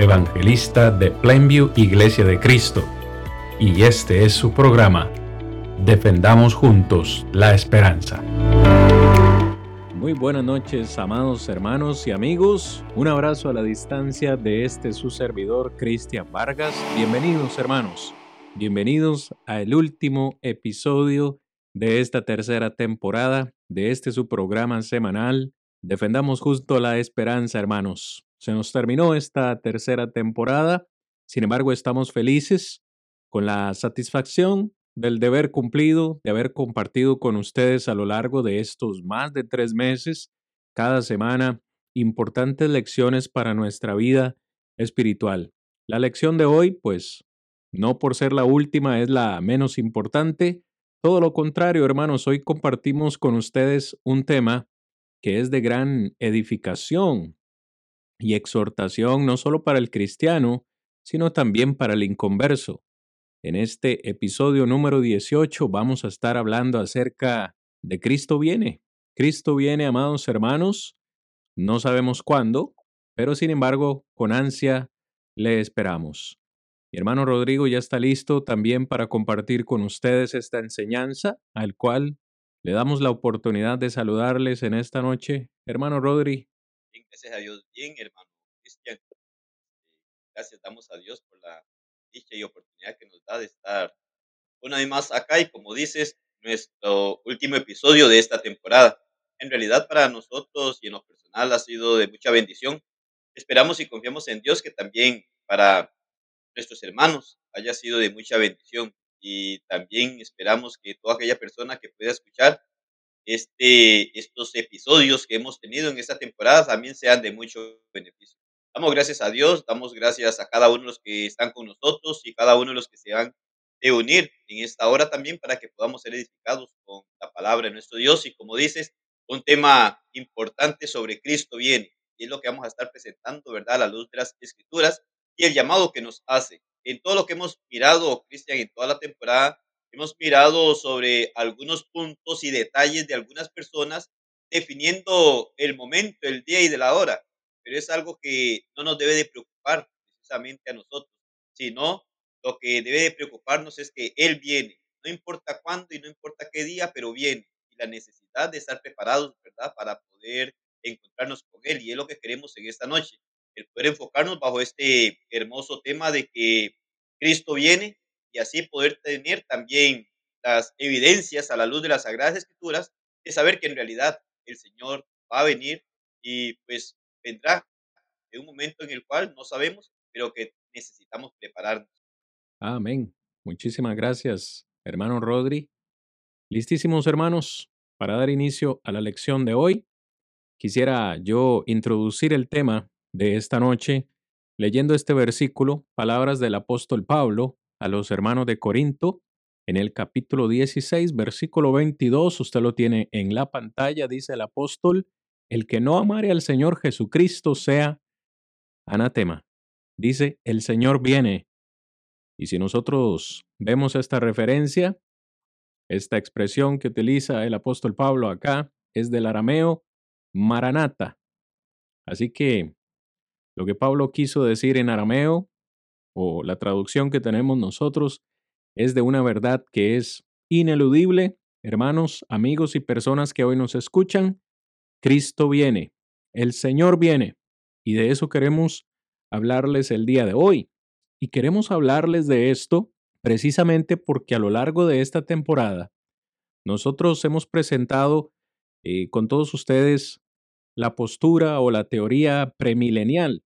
evangelista de Plainview Iglesia de Cristo, y este es su programa, Defendamos Juntos la Esperanza. Muy buenas noches, amados hermanos y amigos. Un abrazo a la distancia de este su servidor, Cristian Vargas. Bienvenidos, hermanos. Bienvenidos al último episodio de esta tercera temporada de este su programa semanal Defendamos justo la esperanza, hermanos. Se nos terminó esta tercera temporada, sin embargo estamos felices con la satisfacción del deber cumplido, de haber compartido con ustedes a lo largo de estos más de tres meses, cada semana, importantes lecciones para nuestra vida espiritual. La lección de hoy, pues, no por ser la última, es la menos importante. Todo lo contrario, hermanos, hoy compartimos con ustedes un tema que es de gran edificación y exhortación no solo para el cristiano, sino también para el inconverso. En este episodio número 18 vamos a estar hablando acerca de Cristo viene. Cristo viene, amados hermanos, no sabemos cuándo, pero sin embargo, con ansia le esperamos. Mi hermano Rodrigo ya está listo también para compartir con ustedes esta enseñanza, al cual le damos la oportunidad de saludarles en esta noche. Hermano Rodri. Bien, gracias a Dios. Bien, hermano Cristian. Eh, gracias damos a Dios por la dicha y oportunidad que nos da de estar una vez más acá y como dices, nuestro último episodio de esta temporada. En realidad para nosotros y en lo personal ha sido de mucha bendición. Esperamos y confiamos en Dios que también para nuestros hermanos haya sido de mucha bendición y también esperamos que toda aquella persona que pueda escuchar este, estos episodios que hemos tenido en esta temporada también sean de mucho beneficio. Damos gracias a Dios, damos gracias a cada uno de los que están con nosotros y cada uno de los que se van a unir en esta hora también para que podamos ser edificados con la palabra de nuestro Dios. Y como dices, un tema importante sobre Cristo viene y es lo que vamos a estar presentando, ¿verdad? A la luz de las escrituras y el llamado que nos hace en todo lo que hemos mirado, Cristian, en toda la temporada, hemos mirado sobre algunos puntos y detalles de algunas personas definiendo el momento, el día y de la hora. Pero es algo que no nos debe de preocupar precisamente a nosotros, sino lo que debe de preocuparnos es que Él viene, no importa cuándo y no importa qué día, pero viene. Y la necesidad de estar preparados, ¿verdad? Para poder encontrarnos con Él. Y es lo que queremos en esta noche el poder enfocarnos bajo este hermoso tema de que Cristo viene y así poder tener también las evidencias a la luz de las Sagradas Escrituras de saber que en realidad el Señor va a venir y pues vendrá en un momento en el cual no sabemos, pero que necesitamos prepararnos. Amén. Muchísimas gracias, hermano Rodri. Listísimos hermanos para dar inicio a la lección de hoy. Quisiera yo introducir el tema de esta noche leyendo este versículo, palabras del apóstol Pablo a los hermanos de Corinto, en el capítulo 16, versículo 22, usted lo tiene en la pantalla, dice el apóstol, el que no amare al Señor Jesucristo sea anatema. Dice, el Señor viene. Y si nosotros vemos esta referencia, esta expresión que utiliza el apóstol Pablo acá es del arameo maranata. Así que lo que Pablo quiso decir en arameo, o la traducción que tenemos nosotros, es de una verdad que es ineludible. Hermanos, amigos y personas que hoy nos escuchan, Cristo viene, el Señor viene, y de eso queremos hablarles el día de hoy. Y queremos hablarles de esto precisamente porque a lo largo de esta temporada nosotros hemos presentado eh, con todos ustedes la postura o la teoría premilenial,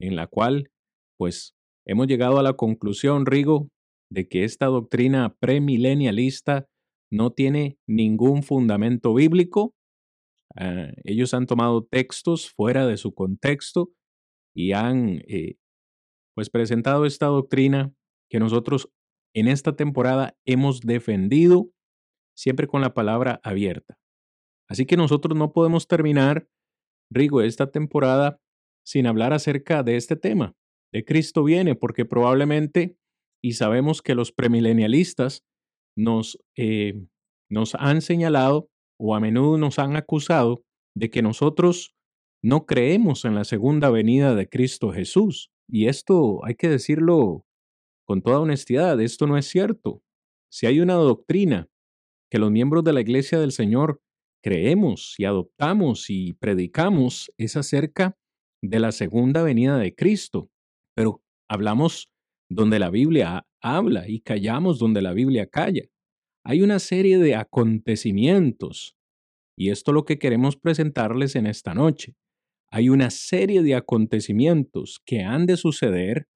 en la cual, pues, hemos llegado a la conclusión, Rigo, de que esta doctrina premilenialista no tiene ningún fundamento bíblico. Ah, ellos han tomado textos fuera de su contexto y han, eh, pues presentado esta doctrina que nosotros en esta temporada hemos defendido siempre con la palabra abierta. Así que nosotros no podemos terminar, Rigo, esta temporada sin hablar acerca de este tema, de Cristo viene, porque probablemente, y sabemos que los premilenialistas nos, eh, nos han señalado o a menudo nos han acusado de que nosotros no creemos en la segunda venida de Cristo Jesús. Y esto hay que decirlo con toda honestidad, esto no es cierto. Si hay una doctrina que los miembros de la Iglesia del Señor creemos y adoptamos y predicamos, es acerca de la segunda venida de Cristo. Pero hablamos donde la Biblia habla y callamos donde la Biblia calla. Hay una serie de acontecimientos y esto es lo que queremos presentarles en esta noche. Hay una serie de acontecimientos que han de suceder,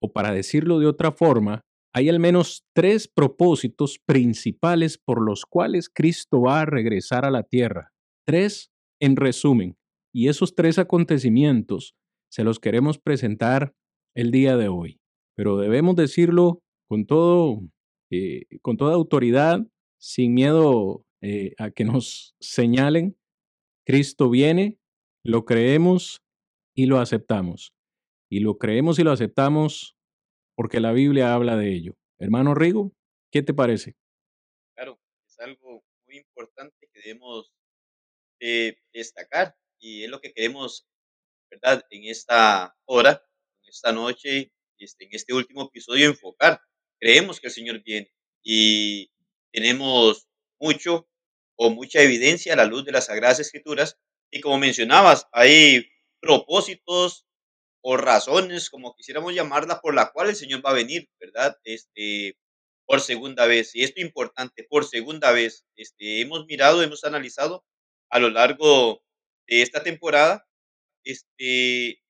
o para decirlo de otra forma, hay al menos tres propósitos principales por los cuales Cristo va a regresar a la tierra. Tres en resumen. Y esos tres acontecimientos se los queremos presentar el día de hoy. Pero debemos decirlo con, todo, eh, con toda autoridad, sin miedo eh, a que nos señalen. Cristo viene, lo creemos y lo aceptamos. Y lo creemos y lo aceptamos porque la Biblia habla de ello. Hermano Rigo, ¿qué te parece? Claro, es algo muy importante que debemos eh, destacar y es lo que queremos, ¿verdad? En esta hora, esta noche, este, en este último episodio, enfocar. Creemos que el Señor viene y tenemos mucho o mucha evidencia a la luz de las Sagradas Escrituras. Y como mencionabas, hay propósitos o razones, como quisiéramos llamarla, por la cual el Señor va a venir, ¿verdad? Este, por segunda vez. Y esto es importante, por segunda vez. Este, hemos mirado, hemos analizado a lo largo de esta temporada, este,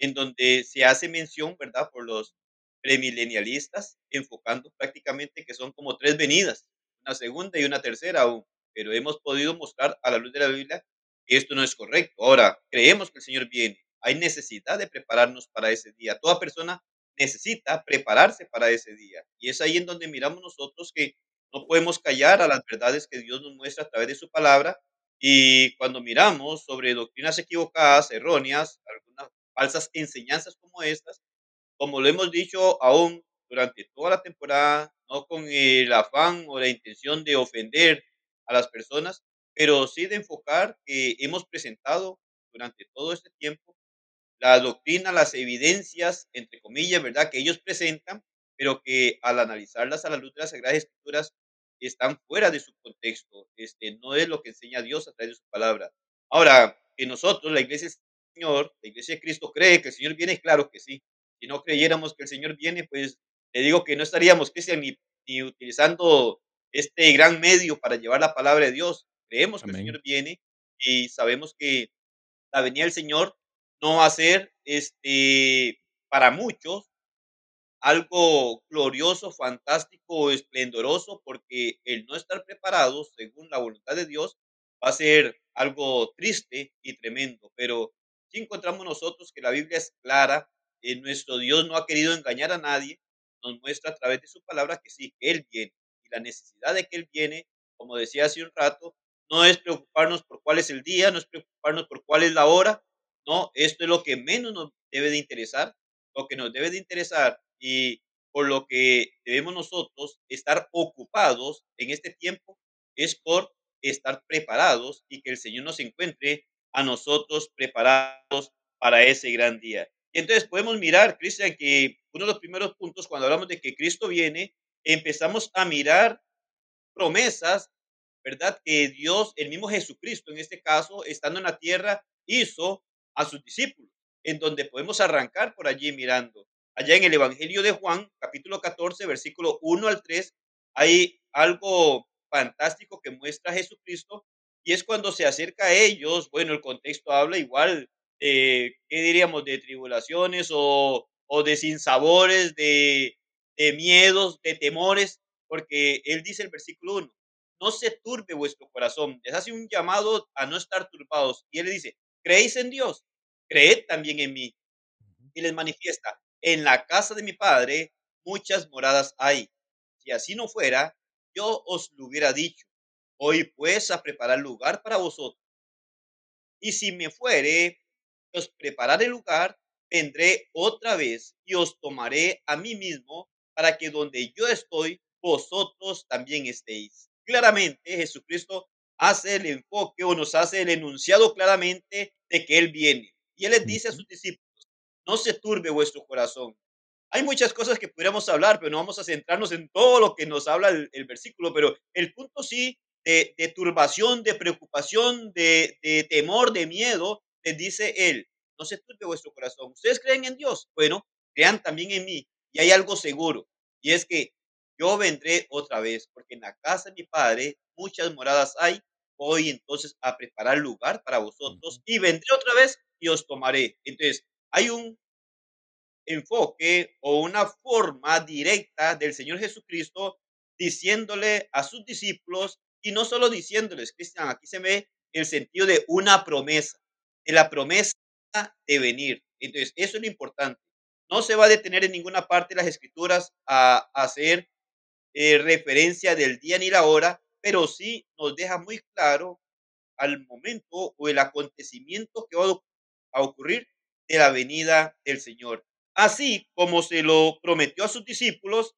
en donde se hace mención, ¿verdad? Por los premilenialistas, enfocando prácticamente que son como tres venidas, una segunda y una tercera aún pero hemos podido mostrar a la luz de la Biblia que esto no es correcto. Ahora, creemos que el Señor viene. Hay necesidad de prepararnos para ese día. Toda persona necesita prepararse para ese día. Y es ahí en donde miramos nosotros que no podemos callar a las verdades que Dios nos muestra a través de su palabra. Y cuando miramos sobre doctrinas equivocadas, erróneas, algunas falsas enseñanzas como estas, como lo hemos dicho aún durante toda la temporada, no con el afán o la intención de ofender a las personas, pero sí de enfocar que hemos presentado durante todo este tiempo la doctrina, las evidencias, entre comillas, ¿verdad?, que ellos presentan, pero que al analizarlas a la luz de las Sagradas Escrituras están fuera de su contexto, este, no es lo que enseña Dios a través de su palabra. Ahora, que nosotros, la iglesia Señor, la iglesia de Cristo, cree que el Señor viene, claro que sí. Si no creyéramos que el Señor viene, pues le digo que no estaríamos, que sea, ni, ni utilizando este gran medio para llevar la palabra de Dios. Creemos que el Señor viene y sabemos que la venida del Señor no va a ser este, para muchos algo glorioso, fantástico, esplendoroso, porque el no estar preparado según la voluntad de Dios va a ser algo triste y tremendo. Pero si encontramos nosotros que la Biblia es clara, que nuestro Dios no ha querido engañar a nadie, nos muestra a través de su palabra que sí, que Él viene la necesidad de que Él viene, como decía hace un rato, no es preocuparnos por cuál es el día, no es preocuparnos por cuál es la hora, no, esto es lo que menos nos debe de interesar, lo que nos debe de interesar y por lo que debemos nosotros estar ocupados en este tiempo es por estar preparados y que el Señor nos encuentre a nosotros preparados para ese gran día. Y entonces podemos mirar, Cristian, que uno de los primeros puntos cuando hablamos de que Cristo viene empezamos a mirar promesas, ¿verdad? Que Dios, el mismo Jesucristo, en este caso, estando en la tierra, hizo a sus discípulos, en donde podemos arrancar por allí mirando. Allá en el Evangelio de Juan, capítulo 14, versículo 1 al 3, hay algo fantástico que muestra Jesucristo y es cuando se acerca a ellos, bueno, el contexto habla igual, ¿qué diríamos? De tribulaciones o, o de sinsabores, de, de miedos, de temores, porque él dice el versículo 1, no se turbe vuestro corazón, les hace un llamado a no estar turbados. Y él le dice, ¿creéis en Dios? Creed también en mí. Y les manifiesta, en la casa de mi padre muchas moradas hay. Si así no fuera, yo os lo hubiera dicho. Hoy pues a preparar lugar para vosotros. Y si me fuere, os prepararé lugar, vendré otra vez y os tomaré a mí mismo, para que donde yo estoy, vosotros también estéis. Claramente Jesucristo hace el enfoque o nos hace el enunciado claramente de que Él viene. Y Él les dice a sus discípulos, no se turbe vuestro corazón. Hay muchas cosas que pudiéramos hablar, pero no vamos a centrarnos en todo lo que nos habla el, versículo, pero el punto sí de, turbación, de preocupación, de, de temor, de miedo, les dice Él, no se turbe vuestro corazón. ¿Ustedes creen en Dios? Bueno, crean también en mí. Y hay algo seguro, y es que yo vendré otra vez, porque en la casa de mi Padre muchas moradas hay. Voy entonces a preparar lugar para vosotros y vendré otra vez y os tomaré. Entonces, hay un enfoque o una forma directa del Señor Jesucristo diciéndole a sus discípulos y no solo diciéndoles, Cristian, aquí se ve el sentido de una promesa, de la promesa de venir. Entonces, eso es lo importante. No se va a detener en ninguna parte de las escrituras a, hacer eh, referencia del día ni la hora, pero sí nos deja muy claro al momento o el acontecimiento que va a ocurrir de la venida del Señor. Así como se lo prometió a sus discípulos,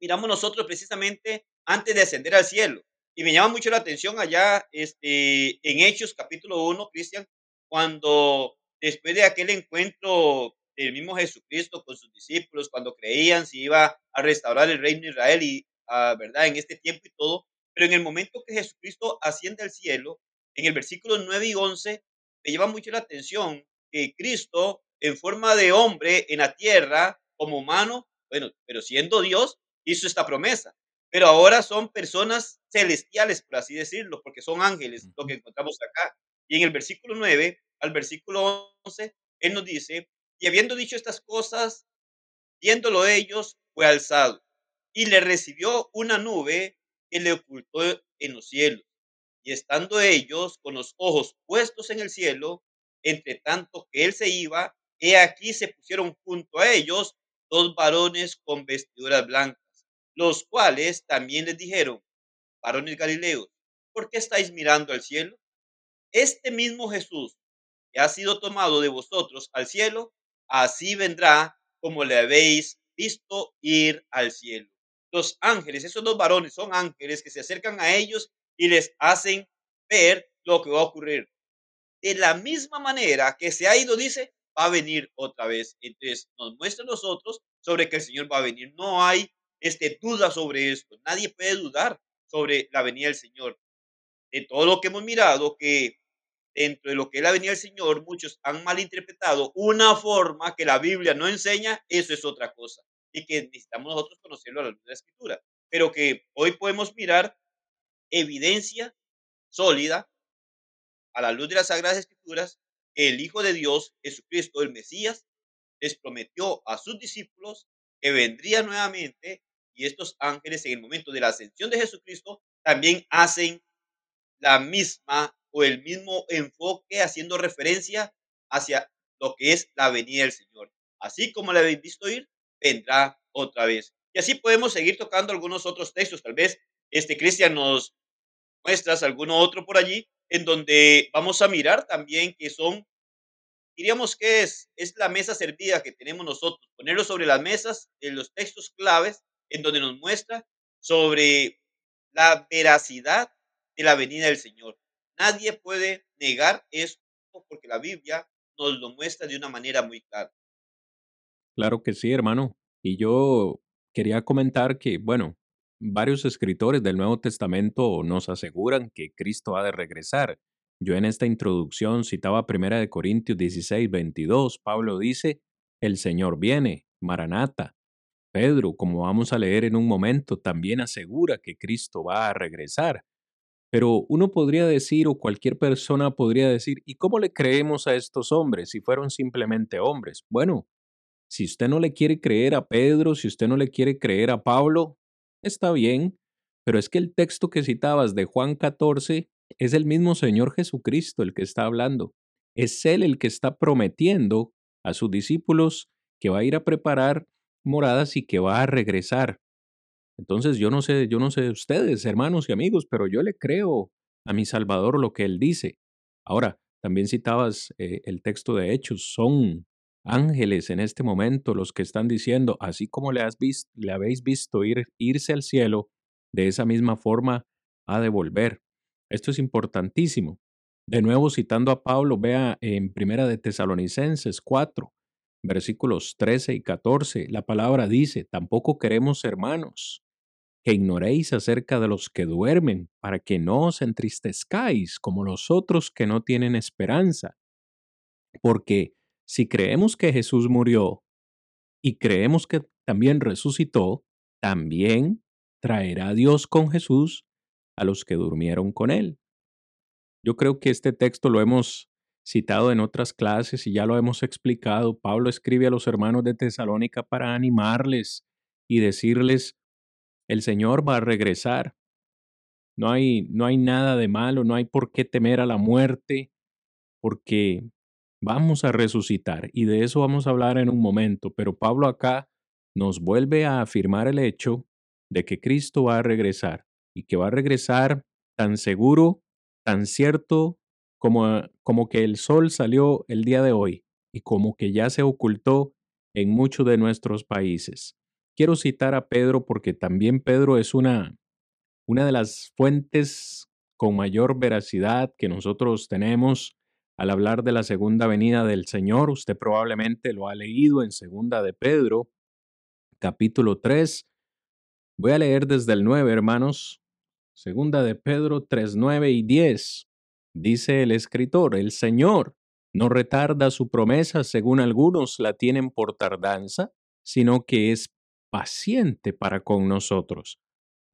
miramos nosotros precisamente antes de ascender al cielo. Y me llama mucho la atención allá este, en Hechos capítulo 1, Cristian, cuando después de aquel encuentro del mismo Jesucristo con sus discípulos, cuando creían si iba a restaurar el reino de Israel y, ah, ¿verdad?, en este tiempo y todo, pero en el momento que Jesucristo asciende al cielo, en el versículo 9 y 11, me llama mucho la atención que Cristo, en forma de hombre en la tierra, como humano, bueno, pero siendo Dios, hizo esta promesa. Pero ahora son personas celestiales, por así decirlo, porque son ángeles, lo que encontramos acá. Y en el versículo 9 al versículo 11, Él nos dice, y habiendo dicho estas cosas, viéndolo ellos, fue alzado y le recibió una nube que le ocultó en los cielos. Y estando ellos con los ojos puestos en el cielo, entre tanto que él se iba, he aquí se pusieron junto a ellos dos varones con vestiduras blancas, los cuales también les dijeron, varones galileos, ¿por qué estáis mirando al cielo? Este mismo Jesús que ha sido tomado de vosotros al cielo, así vendrá como le habéis visto ir al cielo. Los ángeles, esos dos varones son ángeles que se acercan a ellos y les hacen ver lo que va a ocurrir. De la misma manera que se ha ido, dice, va a venir otra vez. Entonces nos muestra a nosotros sobre que el Señor va a venir. No hay este, duda sobre esto. Nadie puede dudar sobre la venida del Señor. De todo lo que hemos mirado, que dentro de lo que es la venida del Señor, muchos han malinterpretado una forma que la Biblia no enseña, eso es otra cosa. Y que necesitamos nosotros conocerlo a la luz de la Escritura. Pero que hoy podemos mirar evidencia sólida a la luz de las Sagradas Escrituras que el Hijo de Dios, Jesucristo, el Mesías, les prometió a sus discípulos que vendría nuevamente y estos ángeles en el momento de la ascensión de Jesucristo también hacen la misma o el mismo enfoque haciendo referencia hacia lo que es la venida del Señor. Así como la habéis visto ir, vendrá otra vez. Y así podemos seguir tocando algunos otros textos. Tal vez este Cristian nos muestras alguno otro por allí en donde vamos a mirar también que son, diríamos que es, es la mesa servida que tenemos nosotros, ponerlo sobre las mesas en los textos claves en donde nos muestra sobre la veracidad de la venida del Señor. Nadie puede negar esto porque la Biblia nos lo muestra de una manera muy clara. Claro que sí, hermano. Y yo quería comentar que, bueno, varios escritores del Nuevo Testamento nos aseguran que Cristo ha de regresar. Yo en esta introducción citaba 1 Corintios 16, 22. Pablo dice, el Señor viene, Maranata. Pedro, como vamos a leer en un momento, también asegura que Cristo va a regresar. Pero uno podría decir, o cualquier persona podría decir, ¿y cómo le creemos a estos hombres si fueron simplemente hombres? Bueno, si usted no le quiere creer a Pedro, si usted no le quiere creer a Pablo, está bien, pero es que el texto que citabas de Juan 14 es el mismo Señor Jesucristo el que está hablando. Es Él el que está prometiendo a sus discípulos que va a ir a preparar moradas y que va a regresar. Entonces yo no sé, yo no sé ustedes, hermanos y amigos, pero yo le creo a mi Salvador lo que él dice. Ahora, también citabas eh, el texto de Hechos, son ángeles en este momento los que están diciendo, así como le, has visto, le habéis visto ir, irse al cielo, de esa misma forma ha de volver. Esto es importantísimo. De nuevo, citando a Pablo, vea en Primera de Tesalonicenses 4, versículos 13 y 14, la palabra dice, tampoco queremos, hermanos, que ignoréis acerca de los que duermen, para que no os entristezcáis como los otros que no tienen esperanza. Porque si creemos que Jesús murió y creemos que también resucitó, también traerá Dios con Jesús a los que durmieron con él. Yo creo que este texto lo hemos citado en otras clases y ya lo hemos explicado. Pablo escribe a los hermanos de Tesalónica para animarles y decirles, el Señor va a regresar. No hay, no hay nada de malo, no hay por qué temer a la muerte, porque vamos a resucitar y de eso vamos a hablar en un momento. Pero Pablo acá nos vuelve a afirmar el hecho de que Cristo va a regresar y que va a regresar tan seguro, tan cierto como, como que el sol salió el día de hoy y como que ya se ocultó en muchos de nuestros países. Quiero citar a Pedro porque también Pedro es una, una de las fuentes con mayor veracidad que nosotros tenemos al hablar de la segunda venida del Señor. Usted probablemente lo ha leído en segunda de Pedro, capítulo 3. Voy a leer desde el 9, hermanos. Segunda de Pedro 3, 9 y 10. Dice el escritor, el Señor no retarda su promesa según algunos la tienen por tardanza, sino que es paciente para con nosotros,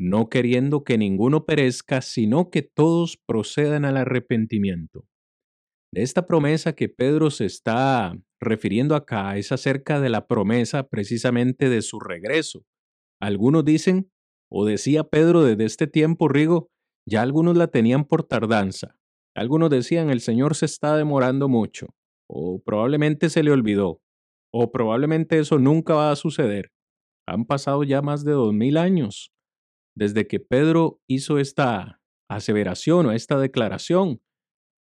no queriendo que ninguno perezca, sino que todos procedan al arrepentimiento. Esta promesa que Pedro se está refiriendo acá es acerca de la promesa precisamente de su regreso. Algunos dicen, o decía Pedro desde este tiempo, Rigo, ya algunos la tenían por tardanza, algunos decían el Señor se está demorando mucho, o probablemente se le olvidó, o probablemente eso nunca va a suceder. Han pasado ya más de dos mil años desde que Pedro hizo esta aseveración o esta declaración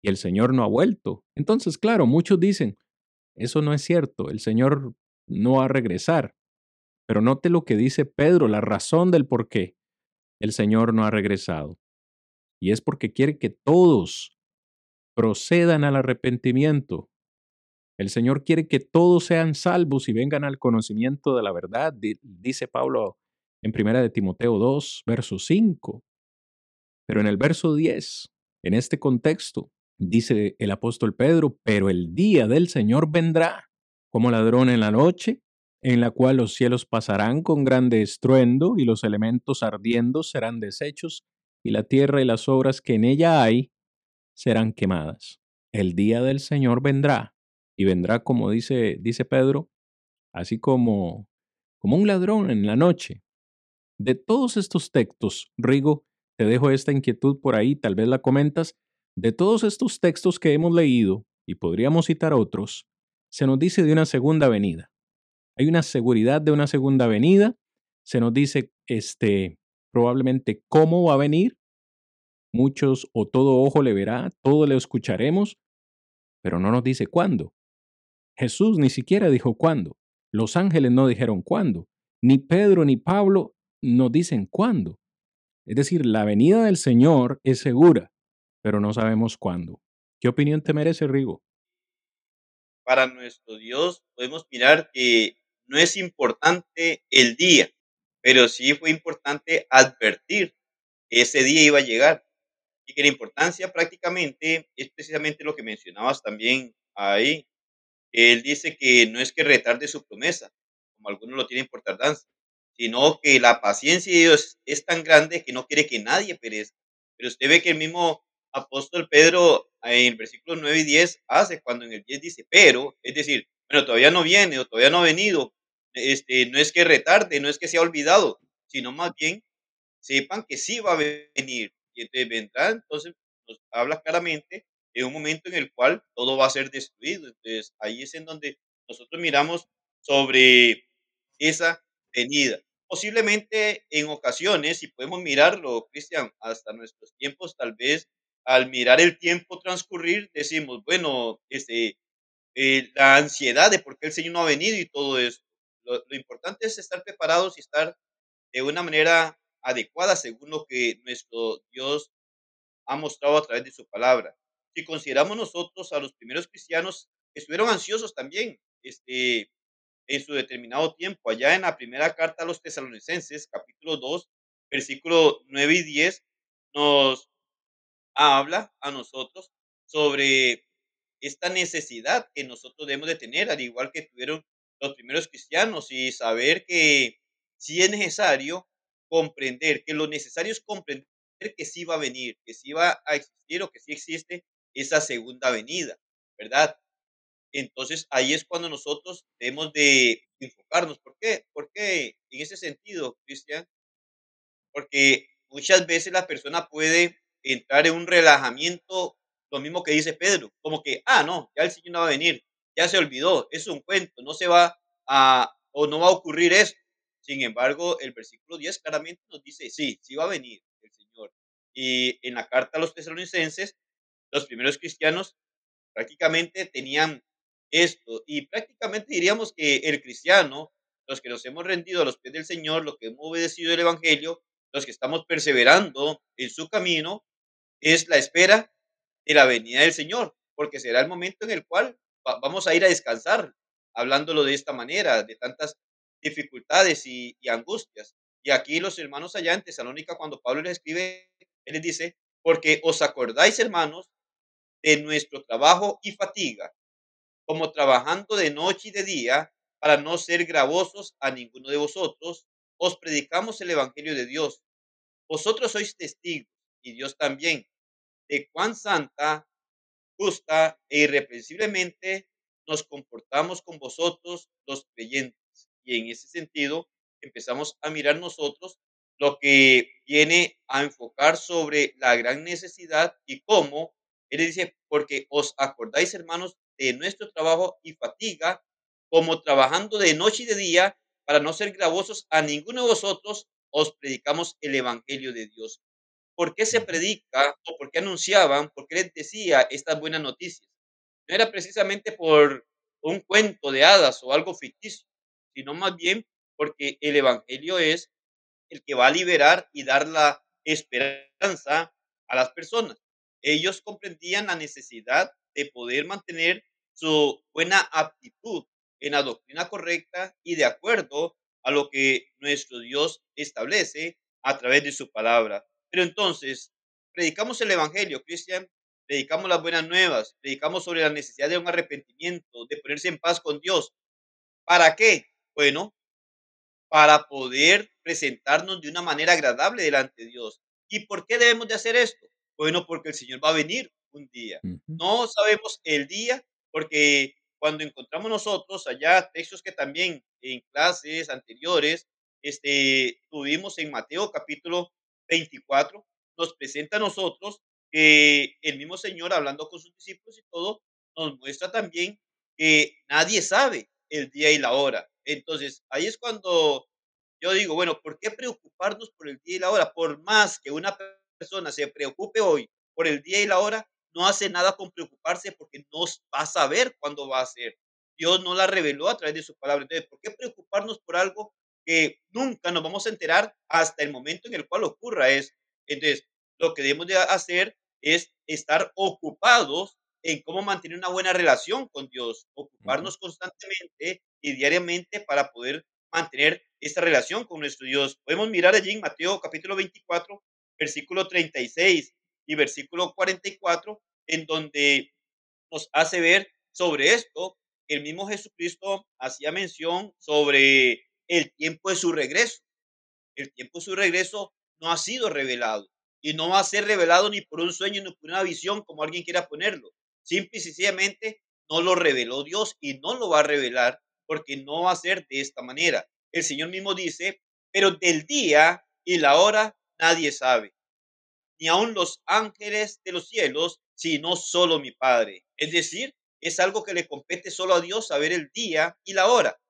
y el Señor no ha vuelto. Entonces, claro, muchos dicen, eso no es cierto, el Señor no va a regresar. Pero note lo que dice Pedro, la razón del por qué el Señor no ha regresado. Y es porque quiere que todos procedan al arrepentimiento. El Señor quiere que todos sean salvos y vengan al conocimiento de la verdad, dice Pablo en 1 de Timoteo 2, verso 5. Pero en el verso 10, en este contexto, dice el apóstol Pedro, pero el día del Señor vendrá como ladrón en la noche, en la cual los cielos pasarán con grande estruendo y los elementos ardiendo serán deshechos y la tierra y las obras que en ella hay serán quemadas. El día del Señor vendrá, y vendrá como dice, dice Pedro, así como, como un ladrón en la noche. De todos estos textos, Rigo, te dejo esta inquietud por ahí, tal vez la comentas, de todos estos textos que hemos leído, y podríamos citar otros, se nos dice de una segunda venida. Hay una seguridad de una segunda venida, se nos dice este probablemente cómo va a venir, muchos o todo ojo le verá, todo le escucharemos, pero no nos dice cuándo. Jesús ni siquiera dijo cuándo. Los ángeles no dijeron cuándo. Ni Pedro ni Pablo nos dicen cuándo. Es decir, la venida del Señor es segura, pero no sabemos cuándo. ¿Qué opinión te merece, Rigo? Para nuestro Dios podemos mirar que no es importante el día, pero sí fue importante advertir que ese día iba a llegar y que la importancia prácticamente es precisamente lo que mencionabas también ahí. Él dice que no es que retarde su promesa, como algunos lo tienen por tardanza, sino que la paciencia de Dios es tan grande que no quiere que nadie perezca. Pero usted ve que el mismo apóstol Pedro en el versículo 9 y 10 hace cuando en el 10 dice, pero, es decir, bueno, todavía no viene o todavía no ha venido, este, no es que retarde, no es que se ha olvidado, sino más bien sepan que sí va a venir y entonces vendrá, entonces nos habla claramente de un momento en el cual todo va a ser destruido. Entonces ahí es en donde nosotros miramos sobre esa venida. Posiblemente en ocasiones, si podemos mirarlo, Cristian, hasta nuestros tiempos, tal vez al mirar el tiempo transcurrir, decimos, bueno, este, eh, la ansiedad de por qué el Señor no ha venido y todo eso. Lo, lo importante es estar preparados y estar de una manera adecuada según lo que nuestro Dios ha mostrado a través de su palabra. Si consideramos nosotros a los primeros cristianos, estuvieron ansiosos también, este, en su determinado tiempo. Allá en la primera carta a los tesalonicenses, capítulo 2, versículo 9 y 10, nos habla a nosotros sobre esta necesidad que nosotros debemos de tener, al igual que tuvieron los primeros cristianos, y saber que si es necesario comprender, que lo necesario es comprender que sí va a venir, que sí va a existir o que sí existe esa segunda venida, ¿verdad? Entonces, ahí es cuando nosotros debemos de enfocarnos. ¿Por qué? Porque en ese sentido, Cristian, porque muchas veces la persona puede entrar en un relajamiento, lo mismo que dice Pedro, como que, ah, no, ya el Señor no va a venir, ya se olvidó, es un cuento, no se va a, o no va a ocurrir eso. Sin embargo, el versículo 10 claramente nos dice, sí, sí va a venir el Señor. Y en la carta a los tesalonicenses, los primeros cristianos prácticamente tenían esto. Y prácticamente diríamos que el cristiano, los que nos hemos rendido a los pies del Señor, los que hemos obedecido el Evangelio, los que estamos perseverando en su camino, es la espera de la venida del Señor, porque será el momento en el cual vamos a ir a descansar, hablándolo de esta manera, de tantas dificultades y, angustias. Y aquí los hermanos allá en Tesalónica, cuando Pablo les escribe, él les dice, porque os acordáis, hermanos, de nuestro trabajo y fatiga, como trabajando de noche y de día, para no ser gravosos a ninguno de vosotros, os predicamos el Evangelio de Dios. Vosotros sois testigos, y Dios también, de cuán santa, justa e irreprensiblemente nos comportamos con vosotros los creyentes. Y en ese sentido, empezamos a mirar nosotros lo que viene a enfocar sobre la gran necesidad y cómo, él dice, porque os acordáis, hermanos, de nuestro trabajo y fatiga, como trabajando de noche y de día, para no ser gravosos a ninguno de vosotros, os predicamos el Evangelio de Dios. ¿Por qué se predica o por qué anunciaban, por qué les decía estas buenas noticias? No era precisamente por un cuento de hadas o algo ficticio, sino más bien porque el Evangelio es el que va a liberar y dar la esperanza a las personas. Ellos comprendían la necesidad de poder mantener su buena aptitud en la doctrina correcta y de acuerdo a lo que nuestro Dios establece a través de su palabra. Pero entonces, predicamos el Evangelio, Cristian, predicamos las buenas nuevas, predicamos sobre la necesidad de un arrepentimiento, de ponerse en paz con Dios. ¿Para qué? Bueno, para poder presentarnos de una manera agradable delante de Dios. ¿Y por qué debemos de hacer esto? Bueno, porque el Señor va a venir un día. No sabemos el día, porque cuando encontramos nosotros allá textos que también en clases anteriores este, tuvimos en Mateo capítulo 24, nos presenta a nosotros que el mismo Señor, hablando con sus discípulos y todo, nos muestra también que nadie sabe el día y la hora. Entonces, ahí es cuando yo digo, bueno, ¿por qué preocuparnos por el día y la hora? Por más que una persona se preocupe hoy por el día y la hora, no hace nada con preocuparse porque no va a saber cuándo va a ser. Dios no la reveló a través de su palabra. Entonces, ¿por qué preocuparnos por algo que nunca nos vamos a enterar hasta el momento en el cual ocurra? Es, entonces, lo que debemos de hacer es estar ocupados en cómo mantener una buena relación con Dios, ocuparnos constantemente y diariamente para poder mantener esta relación con nuestro Dios. Podemos mirar allí en Mateo capítulo 24, versículo 36 y versículo 44, en donde nos hace ver sobre esto. El mismo Jesucristo hacía mención sobre el tiempo de su regreso. El tiempo de su regreso no ha sido revelado y no va a ser revelado ni por un sueño ni por una visión, como alguien quiera ponerlo. Simple y sencillamente no lo reveló Dios y no lo va a revelar porque no va a ser de esta manera. El Señor mismo dice, pero del día y la hora nadie sabe, ni aun los ángeles de los cielos, sino solo mi Padre. Es decir, es algo que le compete solo a Dios saber el día y la hora.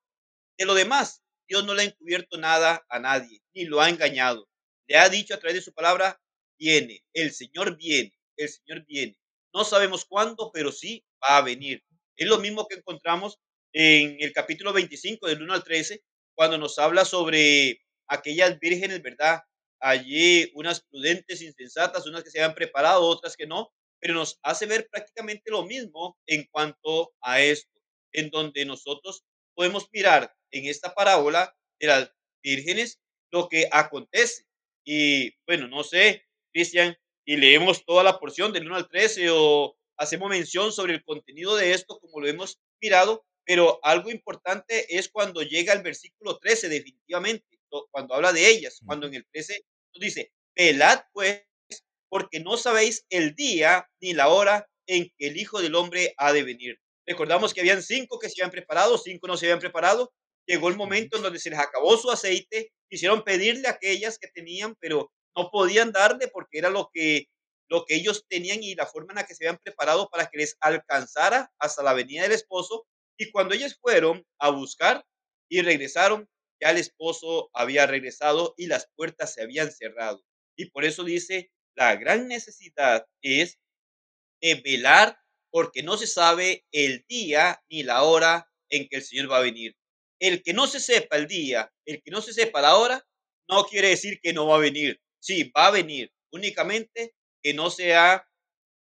De lo demás, Dios no le ha encubierto nada a nadie, ni lo ha engañado. Le ha dicho a través de su palabra, viene, el Señor viene, el Señor viene. No sabemos cuándo, pero sí va a venir. Es lo mismo que encontramos en el capítulo 25 del 1 al 13, cuando nos habla sobre aquellas vírgenes, ¿verdad? Allí unas prudentes, insensatas, unas que se habían preparado, otras que no, pero nos hace ver prácticamente lo mismo en cuanto a esto, en donde nosotros podemos mirar en esta parábola de las vírgenes lo que acontece. Y bueno, no sé, Cristian, y leemos toda la porción del 1 al 13 o hacemos mención sobre el contenido de esto como lo hemos mirado, pero algo importante es cuando llega el versículo 13, definitivamente, cuando habla de ellas, cuando en el 13 nos dice, velad pues, porque no sabéis el día ni la hora en que el Hijo del Hombre ha de venir. Recordamos que habían cinco que se habían preparado, cinco no se habían preparado. Llegó el momento en donde se les acabó su aceite, quisieron pedirle a aquellas que tenían, pero no podían darle porque era lo que, lo que ellos tenían y la forma en la que se habían preparado para que les alcanzara hasta la venida del esposo. Y cuando ellos fueron a buscar y regresaron, ya el esposo había regresado y las puertas se habían cerrado. Y por eso dice, la gran necesidad es de velar porque no se sabe el día ni la hora en que el Señor va a venir. El que no se sepa el día, el que no se sepa la hora, no quiere decir que no va a venir. Sí, va a venir, únicamente que no se ha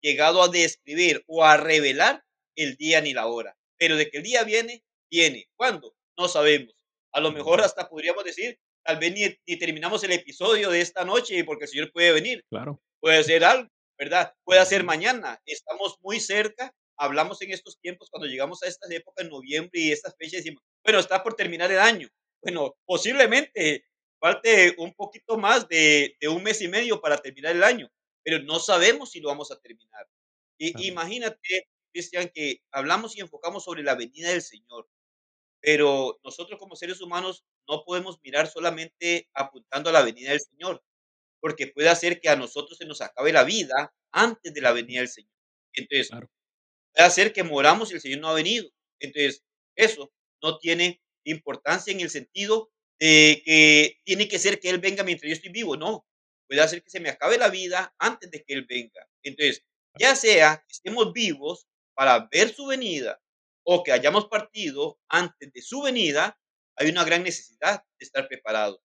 llegado a describir o a revelar el día ni la hora. Pero de que el día viene, viene. ¿Cuándo? No sabemos. A lo mejor hasta podríamos decir, tal vez ni, terminamos el episodio de esta noche porque el Señor puede venir. Claro. Puede ser algo, ¿verdad? Puede ser mañana. Estamos muy cerca. Hablamos en estos tiempos cuando llegamos a estas épocas, en noviembre y estas fechas, decimos, bueno, está por terminar el año. Bueno, posiblemente falte un poquito más de, un mes y medio para terminar el año, pero no sabemos si lo vamos a terminar. Y, imagínate, Cristian, que hablamos y enfocamos sobre la venida del Señor, pero nosotros como seres humanos no podemos mirar solamente apuntando a la venida del Señor, porque puede hacer que a nosotros se nos acabe la vida antes de la venida del Señor. Entonces, puede hacer que moramos y el Señor no ha venido. Entonces, eso no tiene importancia en el sentido que tiene que ser que Él venga mientras yo estoy vivo. No, puede hacer que se me acabe la vida antes de que Él venga. Entonces, ya sea que estemos vivos para ver su venida o que hayamos partido antes de su venida, hay una gran necesidad de estar preparados.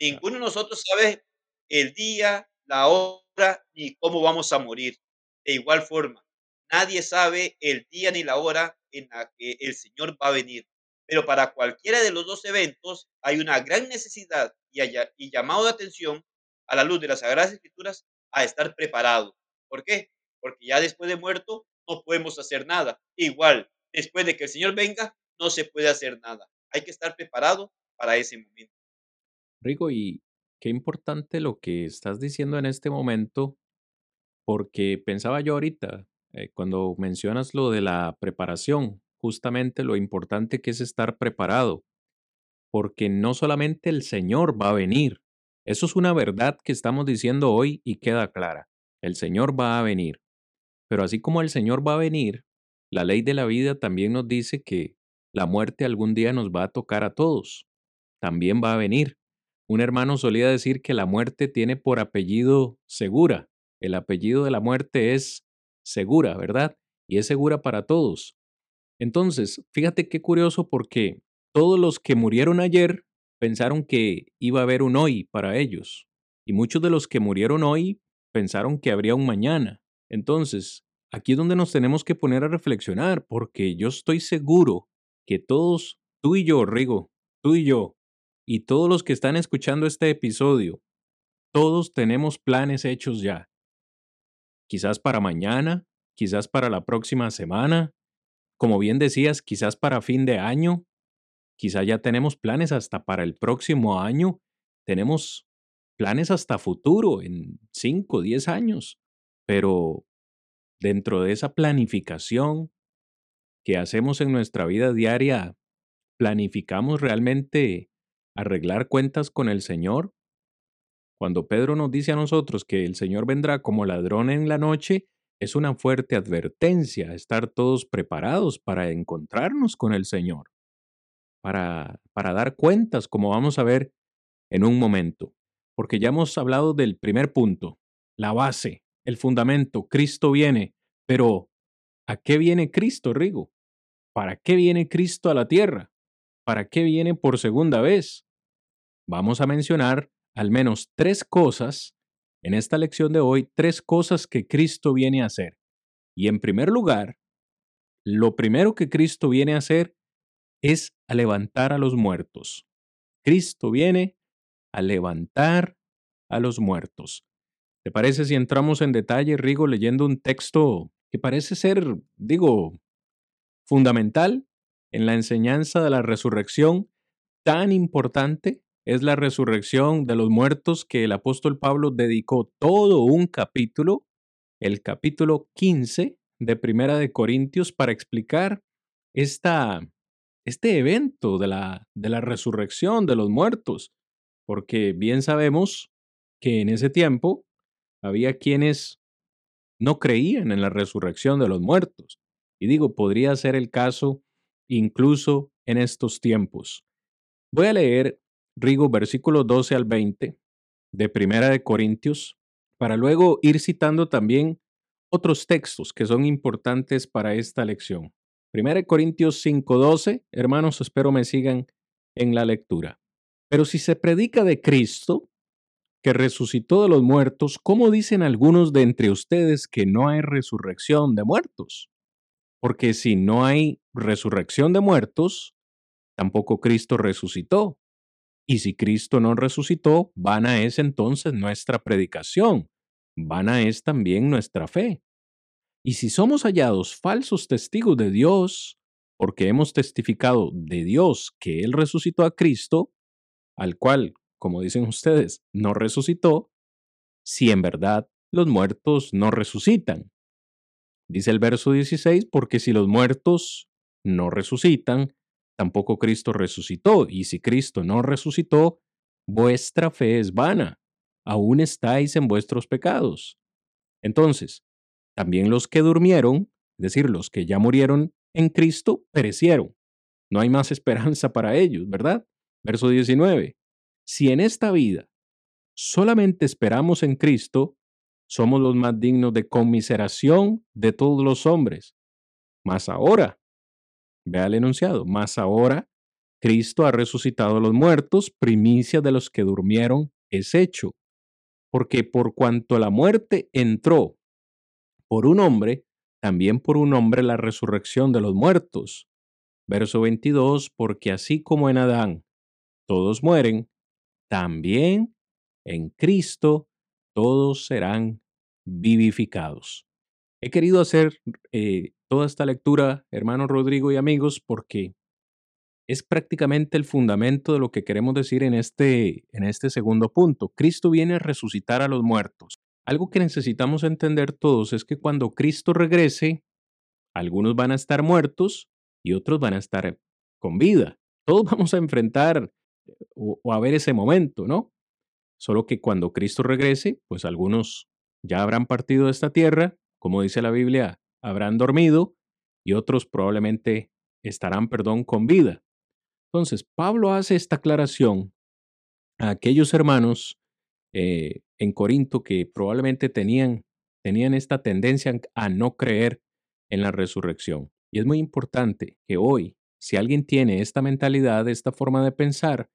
Ninguno de nosotros sabe el día, la hora ni cómo vamos a morir. De igual forma, nadie sabe el día ni la hora en la que el Señor va a venir. Pero para cualquiera de los dos eventos hay una gran necesidad y, y llamado de atención a la luz de las Sagradas Escrituras a estar preparado. ¿Por qué? Porque ya después de muerto no podemos hacer nada. Igual, después de que el Señor venga, no se puede hacer nada. Hay que estar preparado para ese momento. Rigo, y qué importante lo que estás diciendo en este momento, porque pensaba yo ahorita, eh, cuando mencionas lo de la preparación, justamente lo importante que es estar preparado, porque no solamente el Señor va a venir, eso es una verdad que estamos diciendo hoy y queda clara, el Señor va a venir, pero así como el Señor va a venir, la ley de la vida también nos dice que la muerte algún día nos va a tocar a todos, también va a venir. Un hermano solía decir que la muerte tiene por apellido segura. El apellido de la muerte es segura, ¿verdad? Y es segura para todos. Entonces, fíjate qué curioso porque todos los que murieron ayer pensaron que iba a haber un hoy para ellos. Y muchos de los que murieron hoy pensaron que habría un mañana. Entonces, aquí es donde nos tenemos que poner a reflexionar, porque yo estoy seguro que todos, tú y yo, Rigo, tú y yo, y todos los que están escuchando este episodio, todos tenemos planes hechos ya. Quizás para mañana, quizás para la próxima semana, como bien decías, quizás para fin de año, quizás ya tenemos planes hasta para el próximo año, tenemos planes hasta futuro, en 5, 10 años, pero dentro de esa planificación que hacemos en nuestra vida diaria, ¿planificamos realmente arreglar cuentas con el Señor? Cuando Pedro nos dice a nosotros que el Señor vendrá como ladrón en la noche, es una fuerte advertencia estar todos preparados para encontrarnos con el Señor. para, para dar cuentas, como vamos a ver en un momento. Porque ya hemos hablado del primer punto, la base, el fundamento, Cristo viene, pero ¿a qué viene Cristo, Rigo? ¿Para qué viene Cristo a la tierra? ¿Para qué viene por segunda vez? Vamos a mencionar al menos tres cosas en esta lección de hoy, tres cosas que Cristo viene a hacer. Y en primer lugar, lo primero que Cristo viene a hacer es a levantar a los muertos. Cristo viene a levantar a los muertos. ¿Te parece si entramos en detalle, Rigo, leyendo un texto que parece ser, digo, fundamental en la enseñanza de la resurrección tan importante? Es la resurrección de los muertos que el apóstol Pablo dedicó todo un capítulo, el capítulo 15 de Primera de Corintios, para explicar esta, este evento de la, de la resurrección de los muertos, porque bien sabemos que en ese tiempo había quienes no creían en la resurrección de los muertos. Y digo, podría ser el caso incluso en estos tiempos. Voy a leer, Rigo, versículos 12 al 20 de Primera de Corintios, para luego ir citando también otros textos que son importantes para esta lección. Primera de Corintios 5:12, hermanos, espero me sigan en la lectura. Pero si se predica de Cristo, que resucitó de los muertos, ¿cómo dicen algunos de entre ustedes que no hay resurrección de muertos? Porque si no hay resurrección de muertos, tampoco Cristo resucitó. Y si Cristo no resucitó, vana es entonces nuestra predicación, vana es también nuestra fe. Y si somos hallados falsos testigos de Dios, porque hemos testificado de Dios que Él resucitó a Cristo, al cual como dicen ustedes, no resucitó, si en verdad los muertos no resucitan. Dice el verso 16, porque si los muertos no resucitan, tampoco Cristo resucitó, y si Cristo no resucitó, vuestra fe es vana, aún estáis en vuestros pecados. Entonces, también los que durmieron, es decir, los que ya murieron en Cristo, perecieron. No hay más esperanza para ellos, ¿verdad? Verso 19. Si en esta vida solamente esperamos en Cristo, somos los más dignos de conmiseración de todos los hombres. Mas ahora, vea el enunciado, mas ahora Cristo ha resucitado a los muertos, primicia de los que durmieron es hecho. Porque por cuanto la muerte entró por un hombre, también por un hombre la resurrección de los muertos. Verso 22, porque así como en Adán todos mueren, también en Cristo todos serán vivificados. He querido hacer eh, toda esta lectura, hermano Rodrigo y amigos, porque es prácticamente el fundamento de lo que queremos decir en este, en este segundo punto. Cristo viene a resucitar a los muertos. Algo que necesitamos entender todos es que cuando Cristo regrese, algunos van a estar muertos y otros van a estar con vida. Todos vamos a enfrentar o, a ver ese momento, ¿no? Solo que cuando Cristo regrese, pues algunos ya habrán partido de esta tierra, como dice la Biblia, habrán dormido y otros probablemente estarán, perdón, con vida. Entonces, Pablo hace esta aclaración a aquellos hermanos eh, en Corinto que probablemente tenían, tenían esta tendencia a no creer en la resurrección. Y es muy importante que hoy, si alguien tiene esta mentalidad, esta forma de pensar,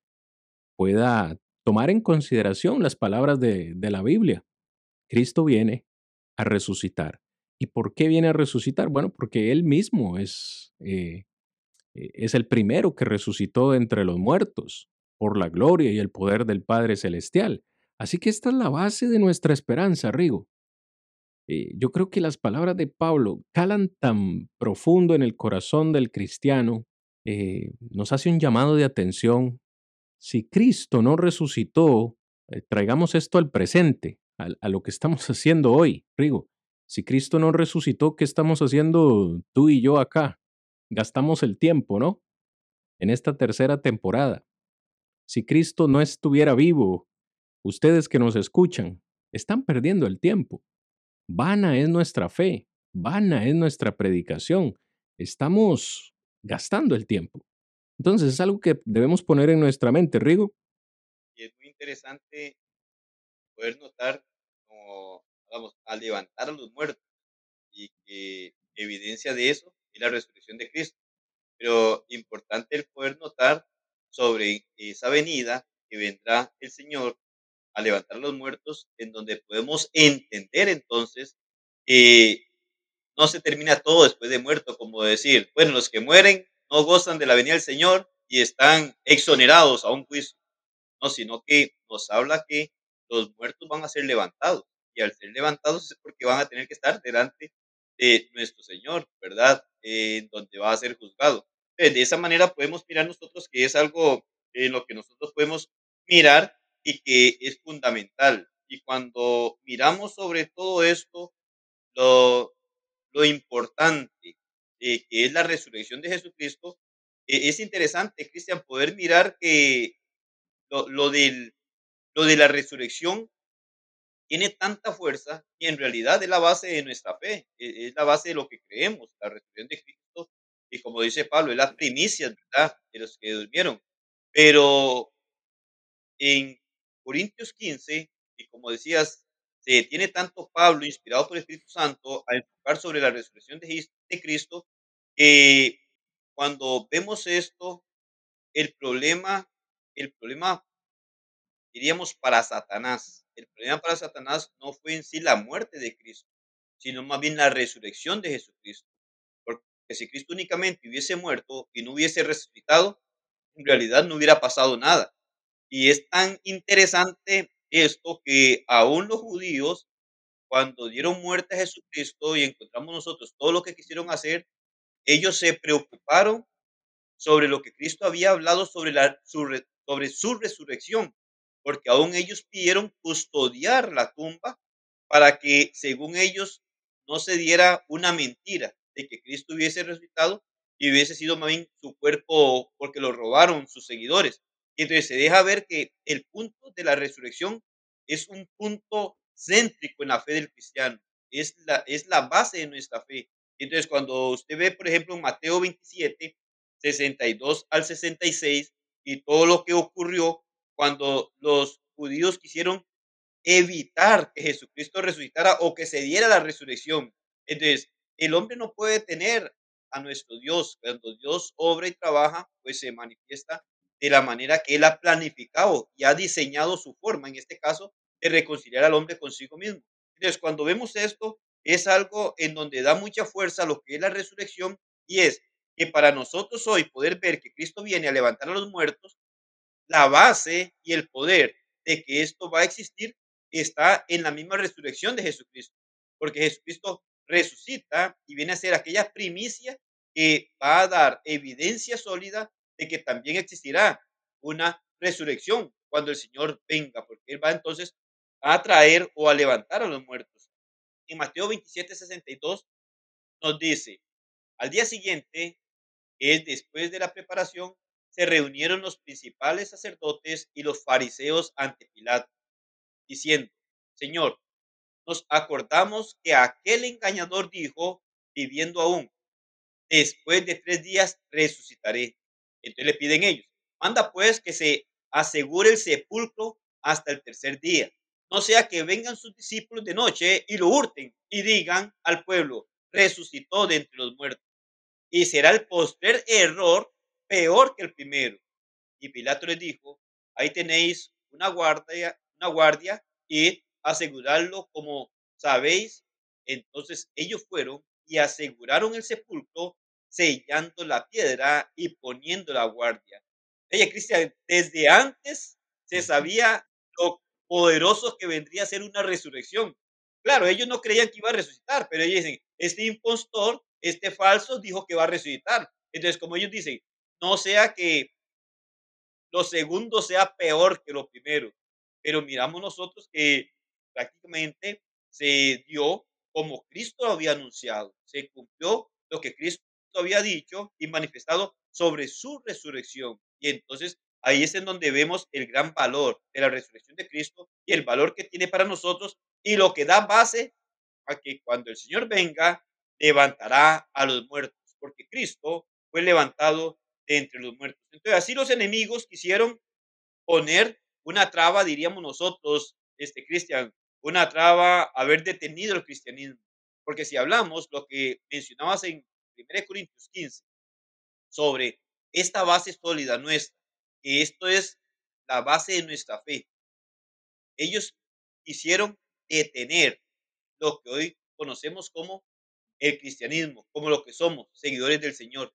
pueda tomar en consideración las palabras de, la Biblia. Cristo viene a resucitar. ¿Y por qué viene a resucitar? Bueno, porque Él mismo es, eh, e, es el primero que resucitó entre los muertos por la gloria y el poder del Padre Celestial. Así que esta es la base de nuestra esperanza, Rigo. Eh, yo creo que las palabras de Pablo calan tan profundo en el corazón del cristiano, eh, nos hace un llamado de atención si Cristo no resucitó, eh, traigamos esto al presente, a, lo que estamos haciendo hoy, Rigo. Si Cristo no resucitó, ¿qué estamos haciendo tú y yo acá? Gastamos el tiempo, ¿no? En esta tercera temporada. Si Cristo no estuviera vivo, ustedes que nos escuchan, están perdiendo el tiempo. Vana es nuestra fe, vana es nuestra predicación. Estamos gastando el tiempo. Entonces es algo que debemos poner en nuestra mente, Rigo. Y es muy interesante poder notar como, vamos, a levantar a los muertos y que evidencia de eso es la resurrección de Cristo. Pero importante el poder notar sobre esa venida que vendrá el Señor a levantar a los muertos, en donde podemos entender entonces que no se termina todo después de muerto, como decir, bueno, los que mueren no gozan de la venida del Señor y están exonerados a un juicio. No, sino que nos habla que los muertos van a ser levantados y al ser levantados es porque van a tener que estar delante de nuestro Señor, ¿verdad? En donde va a ser juzgado. de esa manera podemos mirar nosotros que es algo en lo que nosotros podemos mirar y que es fundamental. Y cuando miramos sobre todo esto, lo, lo importante eh, que es la resurrección de Jesucristo, eh, es interesante, Cristian, poder mirar que lo, lo, del, lo de la resurrección tiene tanta fuerza y en realidad es la base de nuestra fe, e, es la base de lo que creemos, la resurrección de Cristo, y como dice Pablo, es la primicia, ¿verdad?, de los que durmieron. Pero en Corintios 15, y como decías, se tiene tanto Pablo, inspirado por el Espíritu Santo, a enfocar sobre la resurrección de, de Cristo, que cuando vemos esto, el problema, el problema, diríamos, para Satanás, el problema para Satanás no fue en sí la muerte de Cristo, sino más bien la resurrección de Jesucristo. Porque si Cristo únicamente hubiese muerto y no hubiese resucitado, en realidad no hubiera pasado nada. Y es tan interesante esto que aún los judíos, cuando dieron muerte a Jesucristo y encontramos nosotros todo lo que quisieron hacer, ellos se preocuparon sobre lo que Cristo había hablado sobre, la, sobre su resurrección porque aún ellos pidieron custodiar la tumba para que, según ellos, no se diera una mentira de que Cristo hubiese resucitado y hubiese sido más bien su cuerpo porque lo robaron sus seguidores. Y entonces se deja ver que el punto de la resurrección es un punto céntrico en la fe del cristiano, es la, es la base de nuestra fe. Entonces cuando usted ve, por ejemplo, en Mateo 27, 62 al 66, y todo lo que ocurrió cuando los judíos quisieron evitar que Jesucristo resucitara o que se diera la resurrección. Entonces, el hombre no puede tener a nuestro Dios. Cuando Dios obra y trabaja, pues se manifiesta de la manera que Él ha planificado y ha diseñado su forma, en este caso, de reconciliar al hombre consigo mismo. Entonces, cuando vemos esto, es algo en donde da mucha fuerza lo que es la resurrección y es que para nosotros hoy poder ver que Cristo viene a levantar a los muertos, la base y el poder de que esto va a existir está en la misma resurrección de Jesucristo, porque Jesucristo resucita y viene a ser aquella primicia que va a dar evidencia sólida de que también existirá una resurrección cuando el Señor venga, porque Él va entonces a traer o a levantar a los muertos. En Mateo 27, 62 nos dice, al día siguiente, es después de la preparación, se reunieron los principales sacerdotes y los fariseos ante Pilato, diciendo, Señor, nos acordamos que aquel engañador dijo, viviendo aún, después de tres días resucitaré. Entonces le piden ellos, manda pues que se asegure el sepulcro hasta el tercer día. No sea que vengan sus discípulos de noche y lo hurten y digan al pueblo, resucitó de entre los muertos. Y será el postrer error peor que el primero. Y Pilato les dijo, ahí tenéis una guardia, una guardia y asegurarlo como sabéis. Entonces ellos fueron y aseguraron el sepulcro, sellando la piedra y poniendo la guardia. Ella, Cristian, desde antes se sabía lo poderoso que vendría a ser una resurrección. Claro, ellos no creían que iba a resucitar, pero ellos dicen, este impostor, este falso, dijo que va a resucitar. Entonces, como ellos dicen, no sea que lo segundo sea peor que lo primero. Pero miramos nosotros que prácticamente se dio como Cristo había anunciado. Se cumplió lo que Cristo había dicho y manifestado sobre su resurrección. Y entonces ahí es en donde vemos el gran valor de la resurrección de Cristo y el valor que tiene para nosotros y lo que da base a que cuando el Señor venga, levantará a los muertos, porque Cristo fue levantado entre los muertos. Entonces, así los enemigos quisieron poner una traba, diríamos nosotros, este Cristian, una traba haber detenido el cristianismo. Porque si hablamos lo que mencionabas en 1 Corintios 15 sobre esta base sólida nuestra, que esto es la base de nuestra fe. Ellos quisieron detener lo que hoy conocemos como el cristianismo, como lo que somos, seguidores del Señor,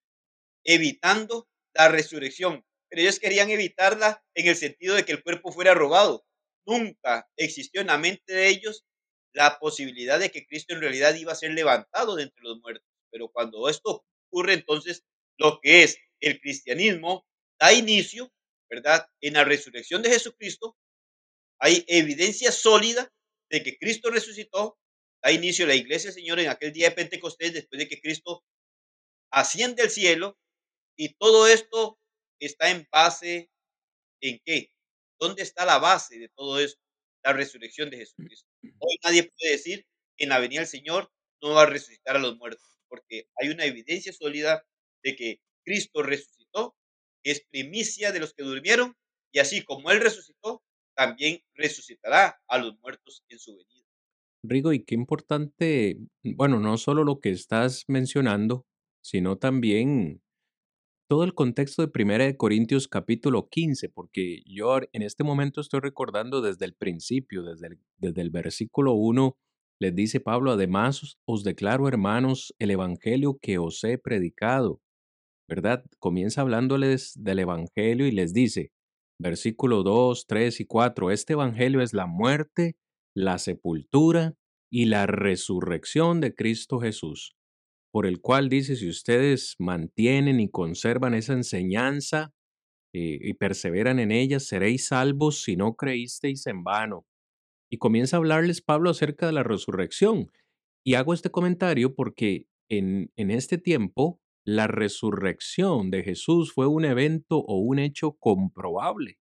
evitando la resurrección. Pero ellos querían evitarla en el sentido de que el cuerpo fuera robado. Nunca existió en la mente de ellos la posibilidad de que Cristo en realidad iba a ser levantado de entre los muertos. Pero cuando esto ocurre, entonces lo que es el cristianismo da inicio, ¿verdad? En la resurrección de Jesucristo hay evidencia sólida de que Cristo resucitó, da inicio la iglesia, Señor, en aquel día de Pentecostés, después de que Cristo asciende al cielo, y todo esto está en base en qué? ¿Dónde está la base de todo esto? La resurrección de Jesucristo. Hoy nadie puede decir en la venida del Señor no va a resucitar a los muertos, porque hay una evidencia sólida de que Cristo resucitó, es primicia de los que durmieron, y así como Él resucitó, también resucitará a los muertos en su venida. Rigo, y qué importante, bueno, no solo lo que estás mencionando, sino también todo el contexto de Primera de Corintios capítulo 15, porque yo en este momento estoy recordando desde el principio, desde el, desde el versículo 1, les dice Pablo, además os declaro, hermanos, el evangelio que os he predicado, ¿verdad? Comienza hablándoles del evangelio y les dice, versículo 2, 3 y 4, este evangelio es la muerte, la sepultura y la resurrección de Cristo Jesús por el cual dice, si ustedes mantienen y conservan esa enseñanza eh, y perseveran en ella, seréis salvos si no creísteis en vano. Y comienza a hablarles Pablo acerca de la resurrección. Y hago este comentario porque en, en este tiempo la resurrección de Jesús fue un evento o un hecho comprobable.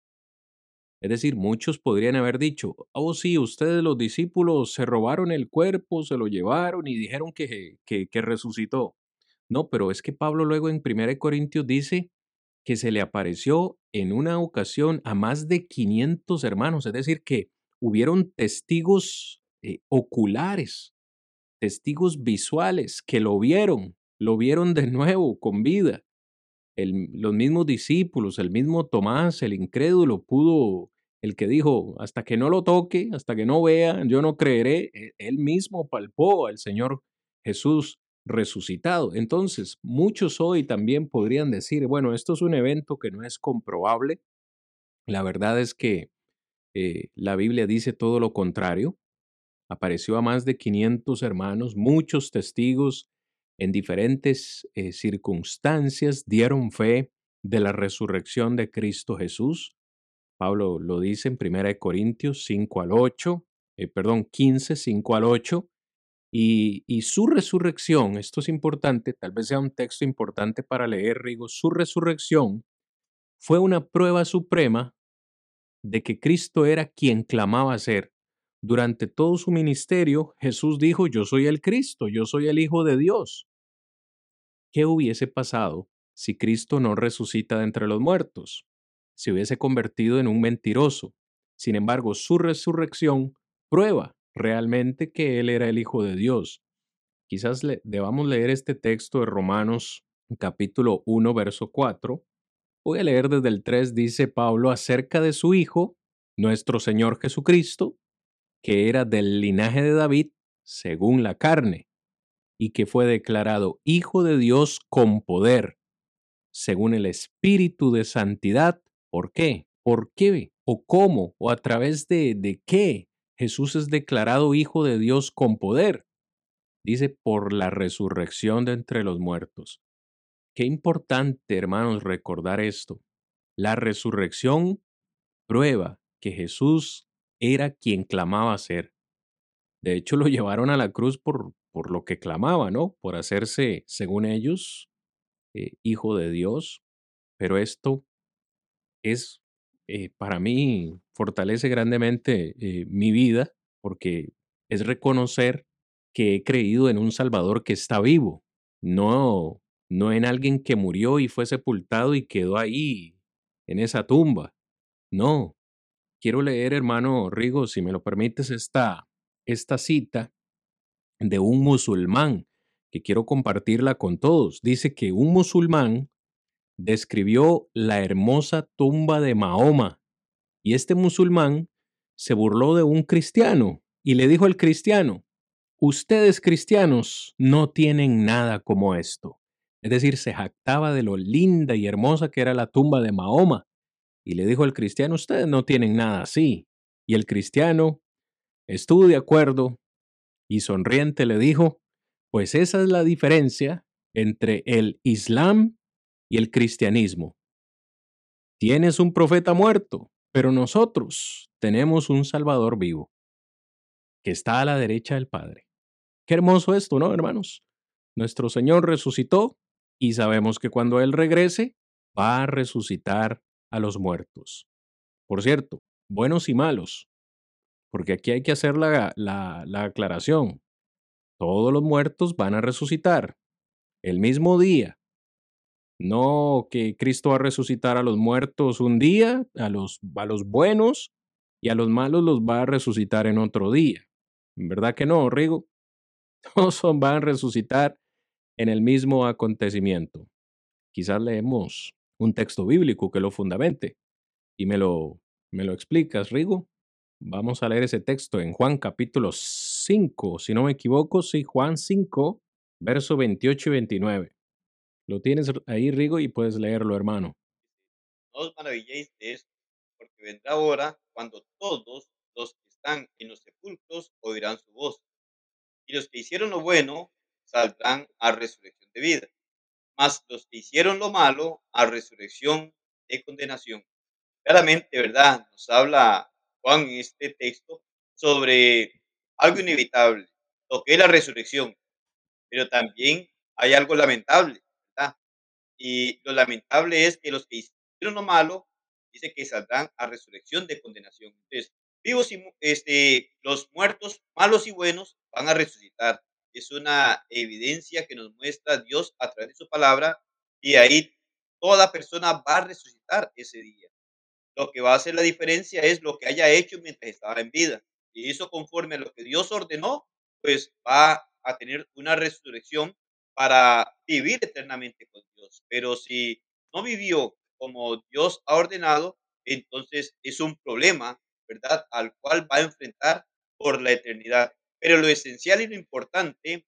Es decir, muchos podrían haber dicho, oh sí, ustedes los discípulos se robaron el cuerpo, se lo llevaron y dijeron que, que, resucitó. No, pero es que Pablo luego en 1 Corintios dice que se le apareció en una ocasión a más de 500 hermanos, es decir, que hubieron testigos eh, oculares, testigos visuales que lo vieron, lo vieron de nuevo con vida los mismos discípulos, el mismo Tomás, el incrédulo, pudo, el que dijo, hasta que no lo toque, hasta que no vea, yo no creeré, e, él mismo palpó al Señor Jesús resucitado. Entonces, muchos hoy también podrían decir, bueno, esto es un evento que no es comprobable. La verdad es que eh, la Biblia dice todo lo contrario. Apareció a más de 500 hermanos, muchos testigos en diferentes eh, circunstancias dieron fe de la resurrección de Cristo Jesús. Pablo lo dice en 1 Corintios 5 al 8, eh, perdón, 15, 5 al 8. Y, y, su resurrección, esto es importante, tal vez sea un texto importante para leer, Rigo, su resurrección fue una prueba suprema de que Cristo era quien clamaba ser. Durante todo su ministerio, Jesús dijo, yo soy el Cristo, yo soy el Hijo de Dios. ¿Qué hubiese pasado si Cristo no resucita de entre los muertos? Se hubiese convertido en un mentiroso. Sin embargo, su resurrección prueba realmente que Él era el Hijo de Dios. Quizás le, debamos leer este texto de Romanos capítulo 1, verso 4. Voy a leer desde el 3, dice Pablo, acerca de su Hijo, nuestro Señor Jesucristo, que era del linaje de David según la carne, y que fue declarado Hijo de Dios con poder, según el Espíritu de Santidad. ¿Por qué? ¿Por qué? ¿O cómo? ¿O a través de, de qué Jesús es declarado Hijo de Dios con poder? Dice, por la resurrección de entre los muertos. Qué importante, hermanos, recordar esto. La resurrección prueba que Jesús era quien clamaba ser. De hecho, lo llevaron a la cruz por, por lo que clamaba, ¿no? Por hacerse, según ellos, eh, hijo de Dios. Pero esto es, eh, para mí, fortalece grandemente eh, mi vida porque es reconocer que he creído en un Salvador que está vivo, no no en alguien que murió y fue sepultado y quedó ahí, en esa tumba. No. Quiero leer, hermano Rigo, si me lo permites, esta, esta cita de un musulmán que quiero compartirla con todos. Dice que un musulmán describió la hermosa tumba de Mahoma y este musulmán se burló de un cristiano y le dijo al cristiano, ustedes cristianos no tienen nada como esto. Es decir, se jactaba de lo linda y hermosa que era la tumba de Mahoma. Y le dijo al cristiano, ustedes no tienen nada así. Y el cristiano estuvo de acuerdo y sonriente le dijo, pues esa es la diferencia entre el Islam y el cristianismo. Tienes un profeta muerto, pero nosotros tenemos un Salvador vivo, que está a la derecha del Padre. Qué hermoso esto, ¿no, hermanos? Nuestro Señor resucitó y sabemos que cuando Él regrese, va a resucitar a los muertos. Por cierto, buenos y malos, porque aquí hay que hacer la, la aclaración. Todos los muertos van a resucitar el mismo día. No que Cristo va a resucitar a los muertos un día, a los, a los buenos, y a los malos los va a resucitar en otro día. ¿Verdad que no, Rigo? Todos van a resucitar en el mismo acontecimiento. Quizás leemos un texto bíblico que lo fundamente y me lo, me lo explicas, Rigo. Vamos a leer ese texto en Juan capítulo 5, si no me equivoco, sí, Juan 5, verso 28 y 29. Lo tienes ahí, Rigo, y puedes leerlo, hermano. No os maravilléis de esto, porque vendrá ahora cuando todos los que están en los sepulcros oirán su voz, y los que hicieron lo bueno saldrán a resurrección de vida, mas los que hicieron lo malo a resurrección de condenación. Claramente, ¿verdad? Nos habla Juan en este texto sobre algo inevitable, lo que es la resurrección, pero también hay algo lamentable, ¿verdad? Y lo lamentable es que los que hicieron lo malo, dice que saldrán a resurrección de condenación. Entonces, vivos y este, los muertos, malos y buenos, van a resucitar es una evidencia que nos muestra Dios a través de su palabra y ahí toda persona va a resucitar ese día. Lo que va a hacer la diferencia es lo que haya hecho mientras estaba en vida. Y eso conforme a lo que Dios ordenó, pues va a tener una resurrección para vivir eternamente con Dios. Pero si no vivió como Dios ha ordenado, entonces es un problema, ¿verdad? Al cual va a enfrentar por la eternidad. Pero lo esencial y lo importante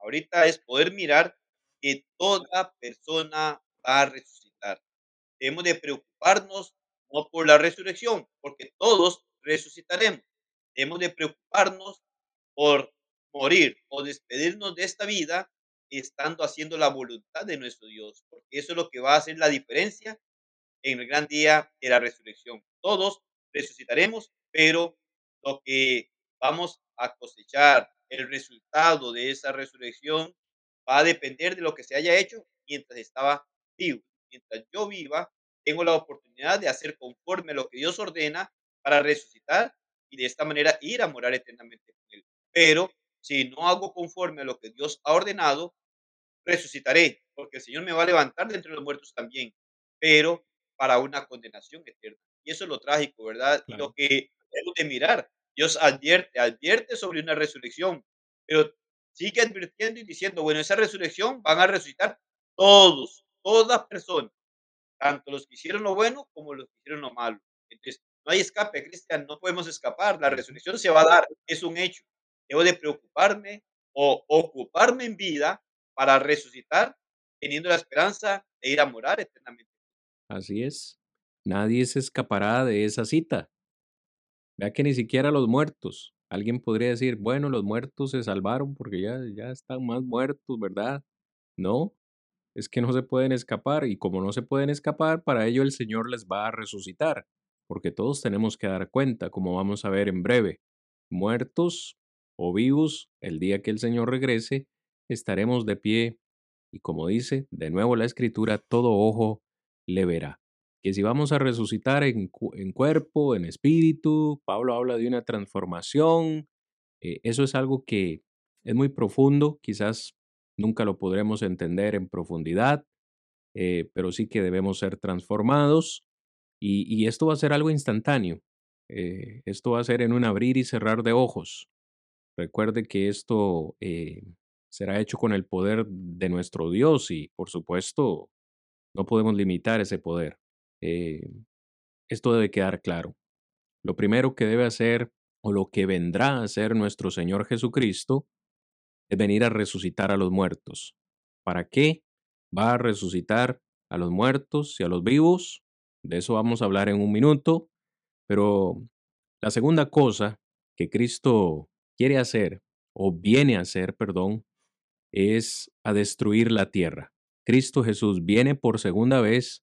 ahorita es poder mirar que toda persona va a resucitar. Debemos de preocuparnos no por la resurrección, porque todos resucitaremos. Debemos de preocuparnos por morir o despedirnos de esta vida estando haciendo la voluntad de nuestro Dios, porque eso es lo que va a hacer la diferencia en el gran día de la resurrección. Todos resucitaremos, pero lo que vamos a cosechar el resultado de esa resurrección va a depender de lo que se haya hecho mientras estaba vivo. Mientras yo viva, tengo la oportunidad de hacer conforme a lo que Dios ordena para resucitar y de esta manera ir a morar eternamente con Él. Pero si no hago conforme a lo que Dios ha ordenado, resucitaré, porque el Señor me va a levantar de entre los muertos también, pero para una condenación eterna. Y eso es lo trágico, ¿verdad? Y lo que tenemos de mirar. Dios advierte, advierte sobre una resurrección, pero sigue advirtiendo y diciendo, bueno, esa resurrección van a resucitar todos, todas personas, tanto los que hicieron lo bueno como los que hicieron lo malo. Entonces, no hay escape, Cristian, no podemos escapar, la resurrección se va a dar, es un hecho. Debo de preocuparme o ocuparme en vida para resucitar, teniendo la esperanza de ir a morar eternamente. Así es. Nadie se escapará de esa cita. Vea que ni siquiera los muertos. Alguien podría decir, bueno, los muertos se salvaron porque ya, ya están más muertos, ¿verdad? No, es que no se pueden escapar y como no se pueden escapar, para ello el Señor les va a resucitar, porque todos tenemos que dar cuenta, como vamos a ver en breve. Muertos o vivos, el día que el Señor regrese, estaremos de pie y como dice de nuevo la escritura, todo ojo le verá que si vamos a resucitar en, cuerpo, en espíritu, Pablo habla de una transformación, eh, eso es algo que es muy profundo, quizás nunca lo podremos entender en profundidad, eh, pero sí que debemos ser transformados y, esto va a ser algo instantáneo. Eh, esto va a ser en un abrir y cerrar de ojos. Recuerde que esto eh, será hecho con el poder de nuestro Dios y, por supuesto, no podemos limitar ese poder. Esto debe quedar claro. Lo primero que debe hacer o lo que vendrá a hacer nuestro Señor Jesucristo es venir a resucitar a los muertos. ¿Para qué? Va a resucitar a los muertos y a los vivos. De eso vamos a hablar en un minuto. Pero la segunda cosa que Cristo quiere hacer, o viene a hacer, perdón, es a destruir la tierra. Cristo Jesús viene por segunda vez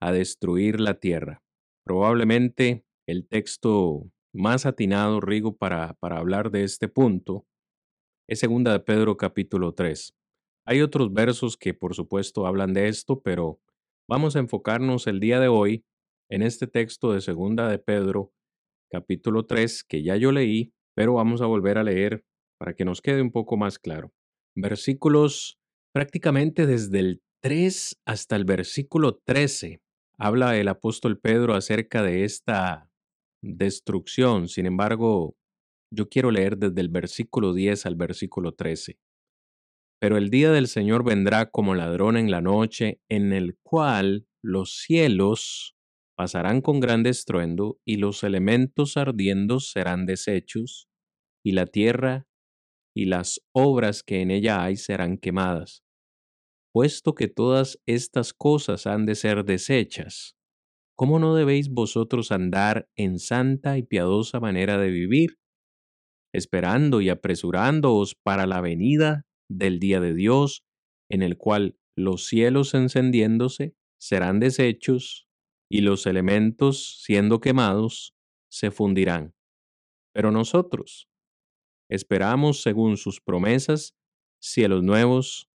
a destruir la tierra. Probablemente el texto más atinado, Rigo, para, para hablar de este punto es segunda de Pedro capítulo 3. Hay otros versos que por supuesto hablan de esto, pero vamos a enfocarnos el día de hoy en este texto de segunda de Pedro capítulo 3 que ya yo leí, pero vamos a volver a leer para que nos quede un poco más claro. Versículos prácticamente desde el 3 hasta el versículo 13 habla el apóstol Pedro acerca de esta destrucción. Sin embargo, yo quiero leer desde el versículo 10 al versículo 13. Pero el día del Señor vendrá como ladrón en la noche, en el cual los cielos pasarán con gran estruendo, y los elementos ardiendo serán deshechos, y la tierra y las obras que en ella hay serán quemadas. Puesto que todas estas cosas han de ser deshechas, ¿cómo no debéis vosotros andar en santa y piadosa manera de vivir? esperando y apresurándoos para la venida del día de Dios, en el cual los cielos encendiéndose serán deshechos y los elementos siendo quemados se fundirán. Pero nosotros esperamos según sus promesas cielos nuevos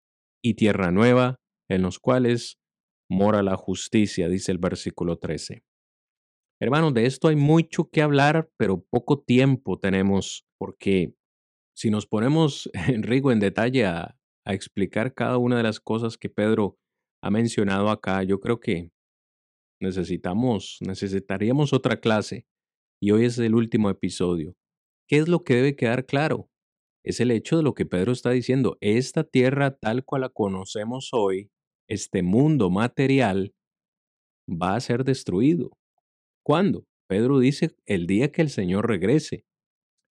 y tierra nueva en los cuales mora la justicia, dice el versículo 13. Hermanos, de esto hay mucho que hablar, pero poco tiempo tenemos, porque si nos ponemos, Rigo, en detalle a, a explicar cada una de las cosas que Pedro ha mencionado acá, yo creo que necesitamos, necesitaríamos otra clase. Y hoy es el último episodio. ¿Qué es lo que debe quedar claro? Es el hecho de lo que Pedro está diciendo. Esta tierra tal cual la conocemos hoy, este mundo material, va a ser destruido. ¿Cuándo? Pedro dice el día que el Señor regrese.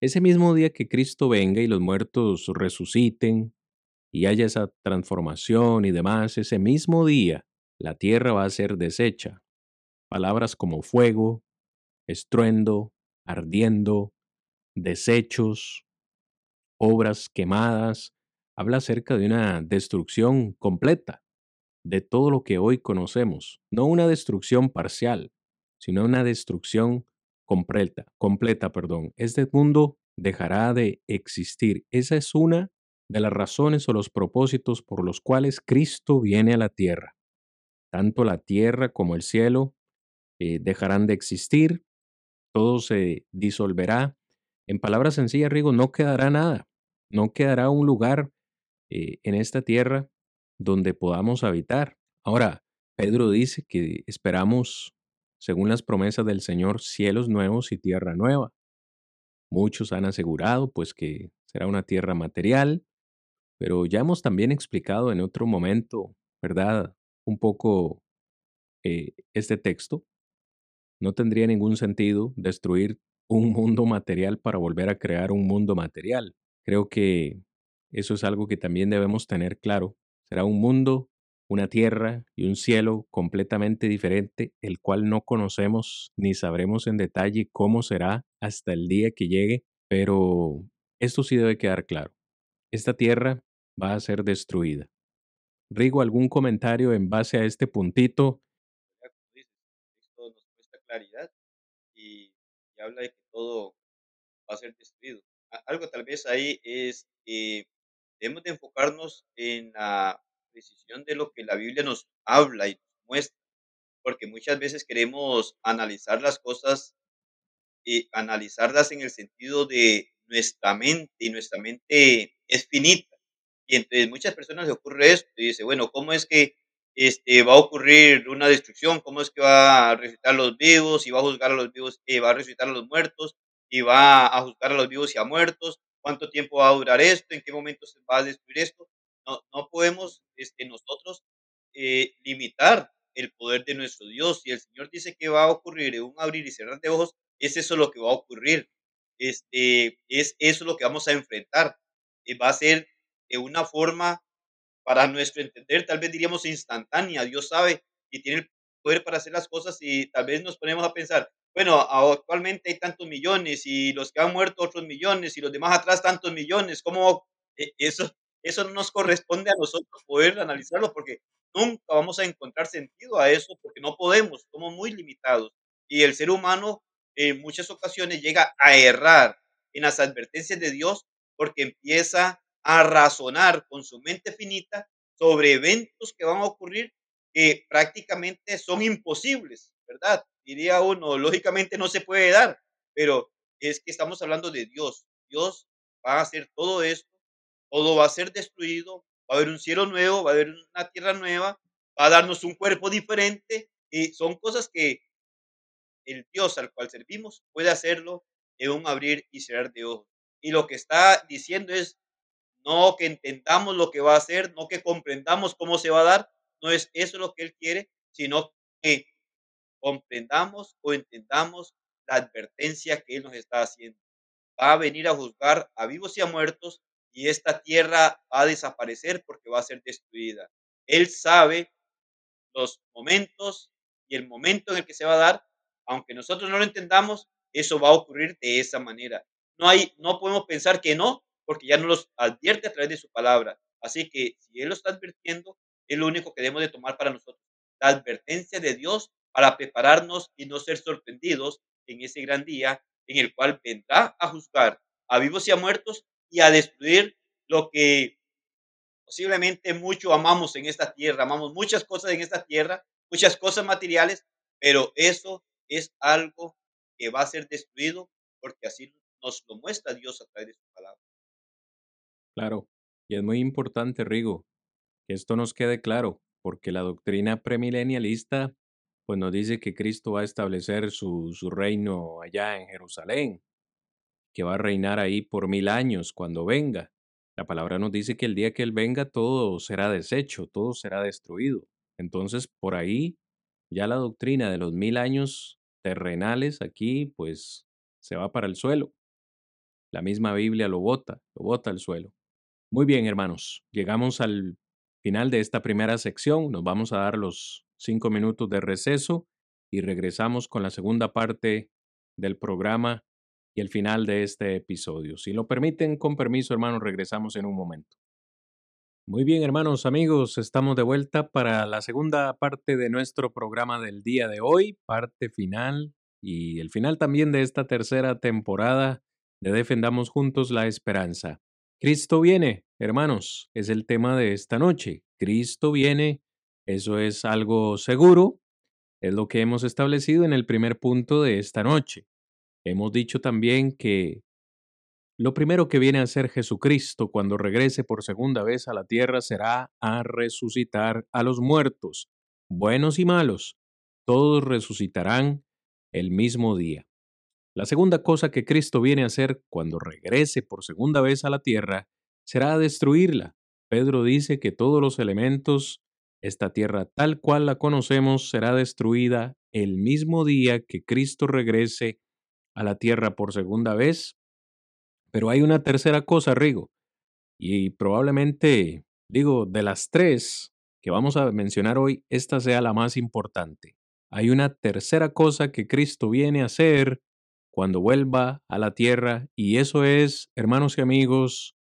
Ese mismo día que Cristo venga y los muertos resuciten y haya esa transformación y demás, ese mismo día la tierra va a ser deshecha. Palabras como fuego, estruendo, ardiendo, desechos, obras quemadas, habla acerca de una destrucción completa de todo lo que hoy conocemos, no una destrucción parcial, sino una destrucción completa, completa, perdón. Este mundo dejará de existir. Esa es una de las razones o los propósitos por los cuales Cristo viene a la tierra. Tanto la tierra como el cielo eh, dejarán de existir, todo se disolverá. En palabras sencillas, Rigo, no quedará nada, no quedará un lugar eh, en esta tierra donde podamos habitar. Ahora, Pedro dice que esperamos según las promesas del Señor, cielos nuevos y tierra nueva. Muchos han asegurado pues que será una tierra material, pero ya hemos también explicado en otro momento, ¿verdad? Un poco eh, este texto. No tendría ningún sentido destruir un mundo material para volver a crear un mundo material. Creo que eso es algo que también debemos tener claro. Será un mundo una tierra y un cielo completamente diferente, el cual no conocemos ni sabremos en detalle cómo será hasta el día que llegue, pero esto sí debe quedar claro. Esta tierra va a ser destruida. Rigo, ¿algún comentario en base a este puntito? Esto nos muestra claridad y, habla de que todo va a ser destruido. Algo tal vez ahí es, eh, debemos de enfocarnos en la decisión de lo que la Biblia nos habla y muestra, porque muchas veces queremos analizar las cosas y analizarlas en el sentido de nuestra mente, y nuestra mente es finita, Y entonces muchas personas les ocurre esto y dice, bueno, ¿cómo es que este, va a ocurrir una destrucción? ¿Cómo es que va a resucitar a los vivos y va a juzgar a los vivos, y va a resucitar a los muertos y va a juzgar a los vivos y a muertos? ¿Cuánto tiempo va a durar esto? ¿En qué momento se va a destruir esto? No, no podemos este, nosotros eh, limitar el poder de nuestro Dios. Si el Señor dice que va a ocurrir en un abrir y cerrar de ojos, es eso lo que va a ocurrir. Este, es eso lo que vamos a enfrentar. y va a ser de una forma, para nuestro entender, tal vez diríamos instantánea. Dios sabe y tiene el poder para hacer las cosas y tal vez nos ponemos a pensar, bueno, actualmente hay tantos millones y los que han muerto otros millones y los demás atrás tantos millones. ¿Cómo e, eso, eso no nos corresponde a nosotros poder analizarlo porque nunca vamos a encontrar sentido a eso porque no podemos, somos muy limitados. Y el ser humano en muchas ocasiones llega a errar en las advertencias de Dios porque empieza a razonar con su mente finita sobre eventos que van a ocurrir que prácticamente son imposibles, ¿verdad? Diría uno, lógicamente no se puede dar, pero es que estamos hablando de Dios. Dios va a hacer todo esto, todo va a ser destruido, va a haber un cielo nuevo, va a haber una tierra nueva, va a darnos un cuerpo diferente y son cosas que el Dios al cual servimos puede hacerlo en un abrir y cerrar de ojos. Y lo que está diciendo es, no que entendamos lo que va a hacer, no que comprendamos cómo se va a dar, no es eso lo que Él quiere, sino que comprendamos o entendamos la advertencia que Él nos está haciendo. Va a venir a juzgar a vivos y a muertos y esta tierra va a desaparecer porque va a ser destruida. Él sabe los momentos y el momento en el que se va a dar aunque nosotros no lo entendamos, eso va a ocurrir de esa manera. No hay, no podemos pensar que no, porque ya nos los advierte a través de su palabra. Así que si Él lo está advirtiendo, es lo único que debemos de tomar para nosotros. La advertencia de Dios para prepararnos y no ser sorprendidos en ese gran día en el cual vendrá a juzgar a vivos y a muertos y a destruir lo que posiblemente mucho amamos en esta tierra. Amamos muchas cosas en esta tierra, muchas cosas materiales, pero eso es algo que va a ser destruido porque así nos lo muestra Dios a través de su palabra. Claro, y es muy importante, Rigo, que esto nos quede claro, porque la doctrina premilenialista pues nos dice que Cristo va a establecer su, su reino allá en Jerusalén, que va a reinar ahí por mil años cuando venga. La palabra nos dice que el día que Él venga todo será deshecho, todo será destruido. Entonces, por ahí ya la doctrina de los mil años terrenales aquí, pues se va para el suelo. La misma Biblia lo bota, lo bota al suelo. Muy bien, hermanos, llegamos al final de esta primera sección. Nos vamos a dar los cinco minutos de receso y regresamos con la segunda parte del programa y el final de este episodio. Si lo permiten, con permiso, hermanos, regresamos en un momento. Muy bien, hermanos, amigos, estamos de vuelta para la segunda parte de nuestro programa del día de hoy, parte final y el final también de esta tercera temporada de Defendamos Juntos la Esperanza. Cristo viene, hermanos, es el tema de esta noche. Cristo viene, eso es algo seguro, es lo que hemos establecido en el primer punto de esta noche. Hemos dicho también que lo primero que viene a hacer Jesucristo cuando regrese por segunda vez a la tierra será a resucitar a los muertos, buenos y malos. Todos resucitarán el mismo día. La segunda cosa que Cristo viene a hacer cuando regrese por segunda vez a la tierra será destruirla. Pedro dice que todos los elementos, esta tierra tal cual la conocemos, será destruida el mismo día que Cristo regrese a la tierra por segunda vez pero hay una tercera cosa, Rigo, y probablemente, digo, de las tres que vamos a mencionar hoy, esta sea la más importante. Hay una tercera cosa que Cristo viene a hacer cuando vuelva a la tierra, y eso es, hermanos y amigos,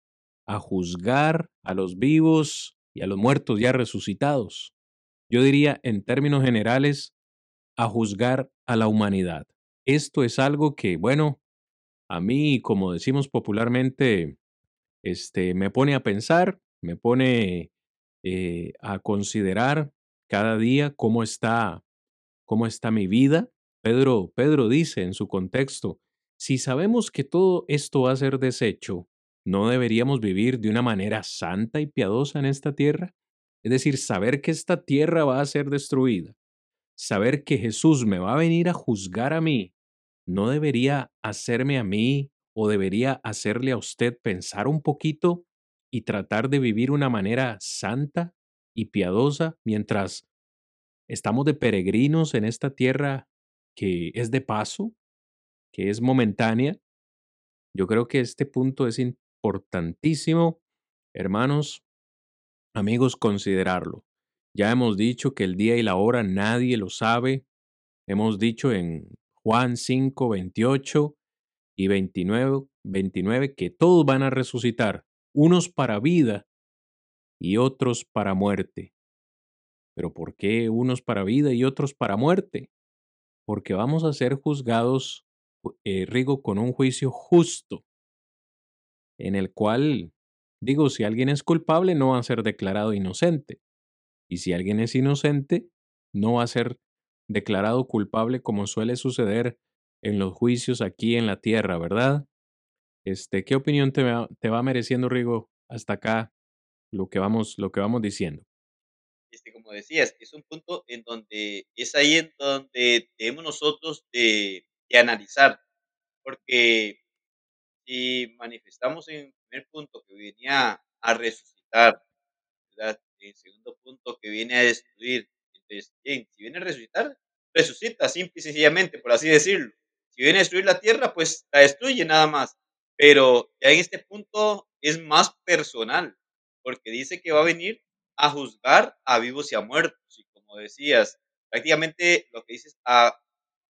a juzgar a los vivos y a los muertos ya resucitados. Yo diría, en términos generales, a juzgar a la humanidad. Esto es algo que, bueno, a mí, como decimos popularmente, este, me pone a pensar, me pone eh, a considerar cada día cómo está, cómo está mi vida. Pedro, Pedro dice en su contexto, si sabemos que todo esto va a ser deshecho, ¿no deberíamos vivir de una manera santa y piadosa en esta tierra? Es decir, saber que esta tierra va a ser destruida, saber que Jesús me va a venir a juzgar a mí, ¿no debería hacerme a mí o debería hacerle a usted pensar un poquito y tratar de vivir una manera santa y piadosa mientras estamos de peregrinos en esta tierra que es de paso, que es momentánea? Yo creo que este punto es importantísimo, hermanos, amigos, considerarlo. Ya hemos dicho que el día y la hora nadie lo sabe. Hemos dicho en Juan 5, 28 y 29, 29 que todos van a resucitar, unos para vida y otros para muerte. Pero ¿por qué unos para vida y otros para muerte? Porque vamos a ser juzgados, eh, Rigo, con un juicio justo, en el cual, digo, si alguien es culpable, no va a ser declarado inocente. Y si alguien es inocente, no va a ser declarado culpable como suele suceder en los juicios aquí en la tierra, ¿verdad? Este, ¿qué opinión te va, te va mereciendo, Rigo, hasta acá lo que vamos, lo que vamos diciendo? Este, como decías, es un punto en donde es ahí en donde debemos nosotros de, de analizar, porque si manifestamos en el primer punto que venía a resucitar, ¿verdad? En segundo punto que viene a destruir, entonces, bien, si viene a resucitar, resucita, simple y sencillamente, por así decirlo. Si viene a destruir la tierra, pues la destruye nada más. Pero ya en este punto es más personal, porque dice que va a venir a juzgar a vivos y a muertos. Y como decías, prácticamente lo que dices, a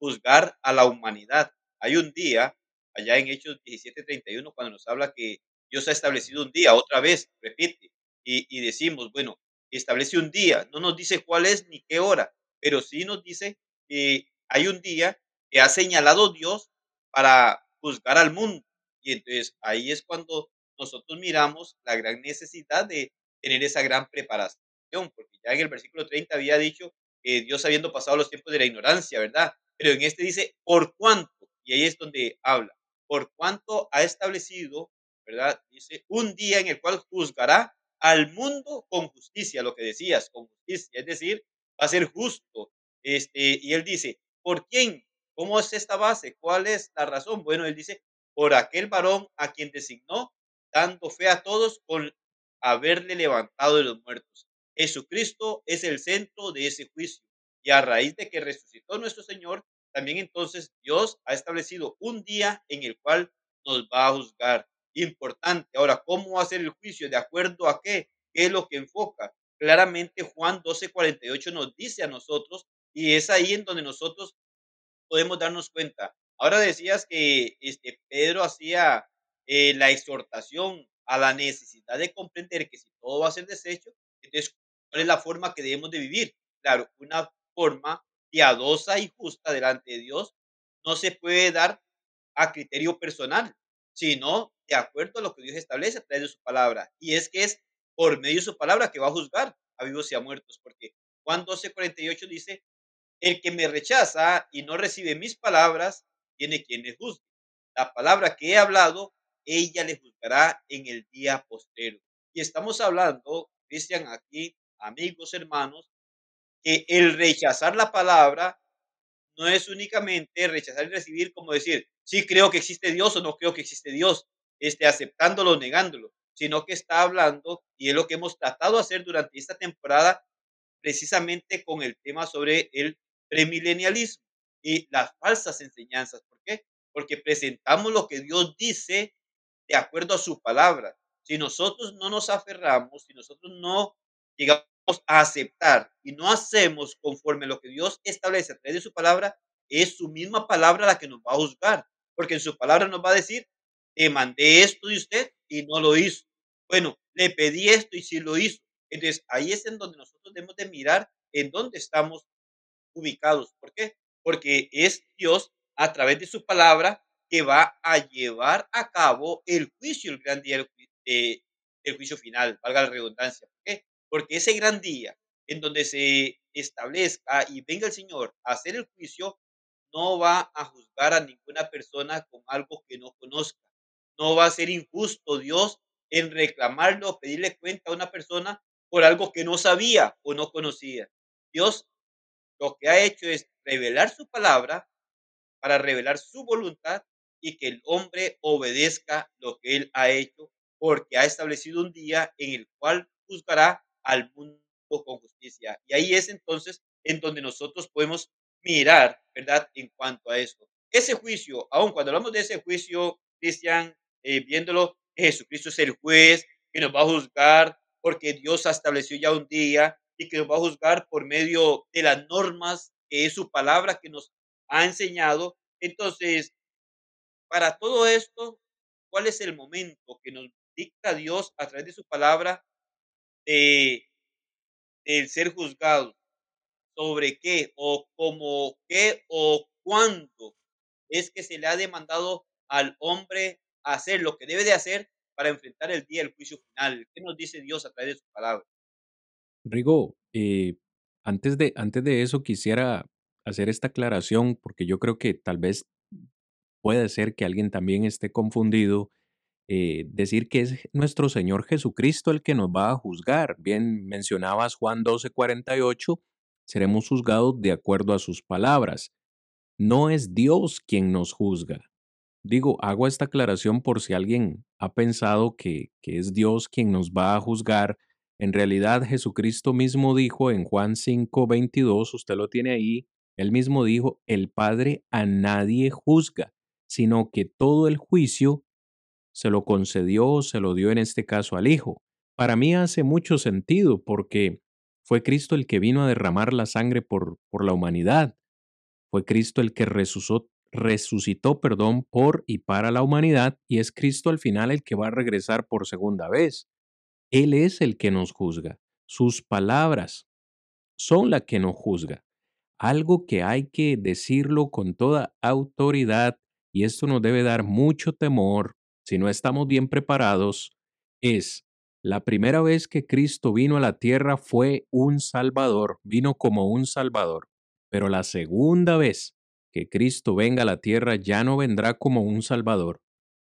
juzgar a la humanidad. Hay un día, allá en Hechos 17:31, cuando nos habla que Dios ha establecido un día, otra vez, repite, y, y decimos, bueno, establece un día, no nos dice cuál es ni qué hora, pero sí nos dice que hay un día que ha señalado Dios para juzgar al mundo. Y entonces ahí es cuando nosotros miramos la gran necesidad de tener esa gran preparación, porque ya en el versículo 30 había dicho que Dios habiendo pasado los tiempos de la ignorancia, ¿verdad? Pero en este dice, por cuánto, y ahí es donde habla, por cuánto ha establecido, ¿verdad? Dice, un día en el cual juzgará al mundo con justicia, lo que decías, con justicia, es decir, va a ser justo. Este, y él dice, ¿por quién? ¿Cómo es esta base? ¿Cuál es la razón? Bueno, él dice, por aquel varón a quien designó, dando fe a todos con haberle levantado de los muertos. Jesucristo es el centro de ese juicio. Y a raíz de que resucitó nuestro Señor, también entonces Dios ha establecido un día en el cual nos va a juzgar. Importante. Ahora, ¿cómo va a ser el juicio? ¿De acuerdo a qué? ¿Qué es lo que enfoca? Claramente Juan 12:48 nos dice a nosotros y es ahí en donde nosotros podemos darnos cuenta. Ahora decías que este, Pedro hacía eh, la exhortación a la necesidad de comprender que si todo va a ser desecho, entonces, ¿cuál es la forma que debemos de vivir? Claro, una forma piadosa y justa delante de Dios no se puede dar a criterio personal, sino de acuerdo a lo que Dios establece a través de su palabra. Y es que es por medio de su palabra que va a juzgar a vivos y a muertos, porque Juan 12:48 dice, el que me rechaza y no recibe mis palabras, tiene quien le juzgue. La palabra que he hablado, ella le juzgará en el día postero. Y estamos hablando, Cristian, aquí, amigos, hermanos, que el rechazar la palabra no es únicamente rechazar y recibir como decir, sí creo que existe Dios o no creo que existe Dios, este, aceptándolo o negándolo, sino que está hablando, y es lo que hemos tratado de hacer durante esta temporada, precisamente con el tema sobre el premilenialismo y las falsas enseñanzas. ¿Por qué? Porque presentamos lo que Dios dice de acuerdo a su palabra. Si nosotros no nos aferramos, si nosotros no llegamos a aceptar y no hacemos conforme lo que Dios establece a través de su palabra, es su misma palabra la que nos va a juzgar, porque en su palabra nos va a decir, te mandé esto de usted y no lo hizo. Bueno, le pedí esto y sí lo hizo. Entonces, ahí es en donde nosotros debemos de mirar en dónde estamos ubicados. ¿Por qué? Porque es Dios a través de su palabra que va a llevar a cabo el juicio, el gran día del el juicio final, valga la redundancia. ¿Por qué? Porque ese gran día en donde se establezca y venga el Señor a hacer el juicio, no va a juzgar a ninguna persona con algo que no conozca. no va a ser injusto Dios en reclamarlo pedirle cuenta a una persona por algo que no sabía o no conocía. Dios lo que ha hecho es revelar su palabra para revelar su voluntad y que el hombre obedezca lo que él ha hecho, porque ha establecido un día en el cual juzgará al mundo con justicia. Y ahí es entonces en donde nosotros podemos mirar, ¿verdad? En cuanto a esto. Ese juicio, aun cuando hablamos de ese juicio, Cristian, eh, viéndolo, Jesucristo es el juez que nos va a juzgar porque Dios estableció ya un día y que nos va a juzgar por medio de las normas que es su palabra que nos ha enseñado. Entonces, para todo esto, ¿cuál es el momento que nos dicta Dios a través de su palabra de ser juzgado? ¿Sobre qué o como qué o cuándo es que se le ha demandado al hombre hacer lo que debe de hacer para enfrentar el día del juicio final? ¿Qué nos dice Dios a través de su palabra? Rigo, eh, antes de, antes de eso quisiera hacer esta aclaración porque yo creo que tal vez puede ser que alguien también esté confundido. Eh, decir que es nuestro Señor Jesucristo el que nos va a juzgar. Bien, mencionabas Juan 12:48, seremos juzgados de acuerdo a sus palabras. No es Dios quien nos juzga. Digo, hago esta aclaración por si alguien ha pensado que, que es Dios quien nos va a juzgar. En realidad, Jesucristo mismo dijo en Juan 5:22, usted lo tiene ahí, él mismo dijo, el Padre a nadie juzga, sino que todo el juicio se lo concedió, se lo dio en este caso al Hijo. Para mí hace mucho sentido porque fue Cristo el que vino a derramar la sangre por, por la humanidad. Fue Cristo el que resucitó, resucitó, perdón, por y para la humanidad y es Cristo al final el que va a regresar por segunda vez. Él es el que nos juzga. Sus palabras son las que nos juzga. Algo que hay que decirlo con toda autoridad y esto nos debe dar mucho temor si no estamos bien preparados, es la primera vez que Cristo vino a la tierra fue un Salvador, vino como un Salvador. Pero la segunda vez que Cristo venga a la tierra ya no vendrá como un Salvador,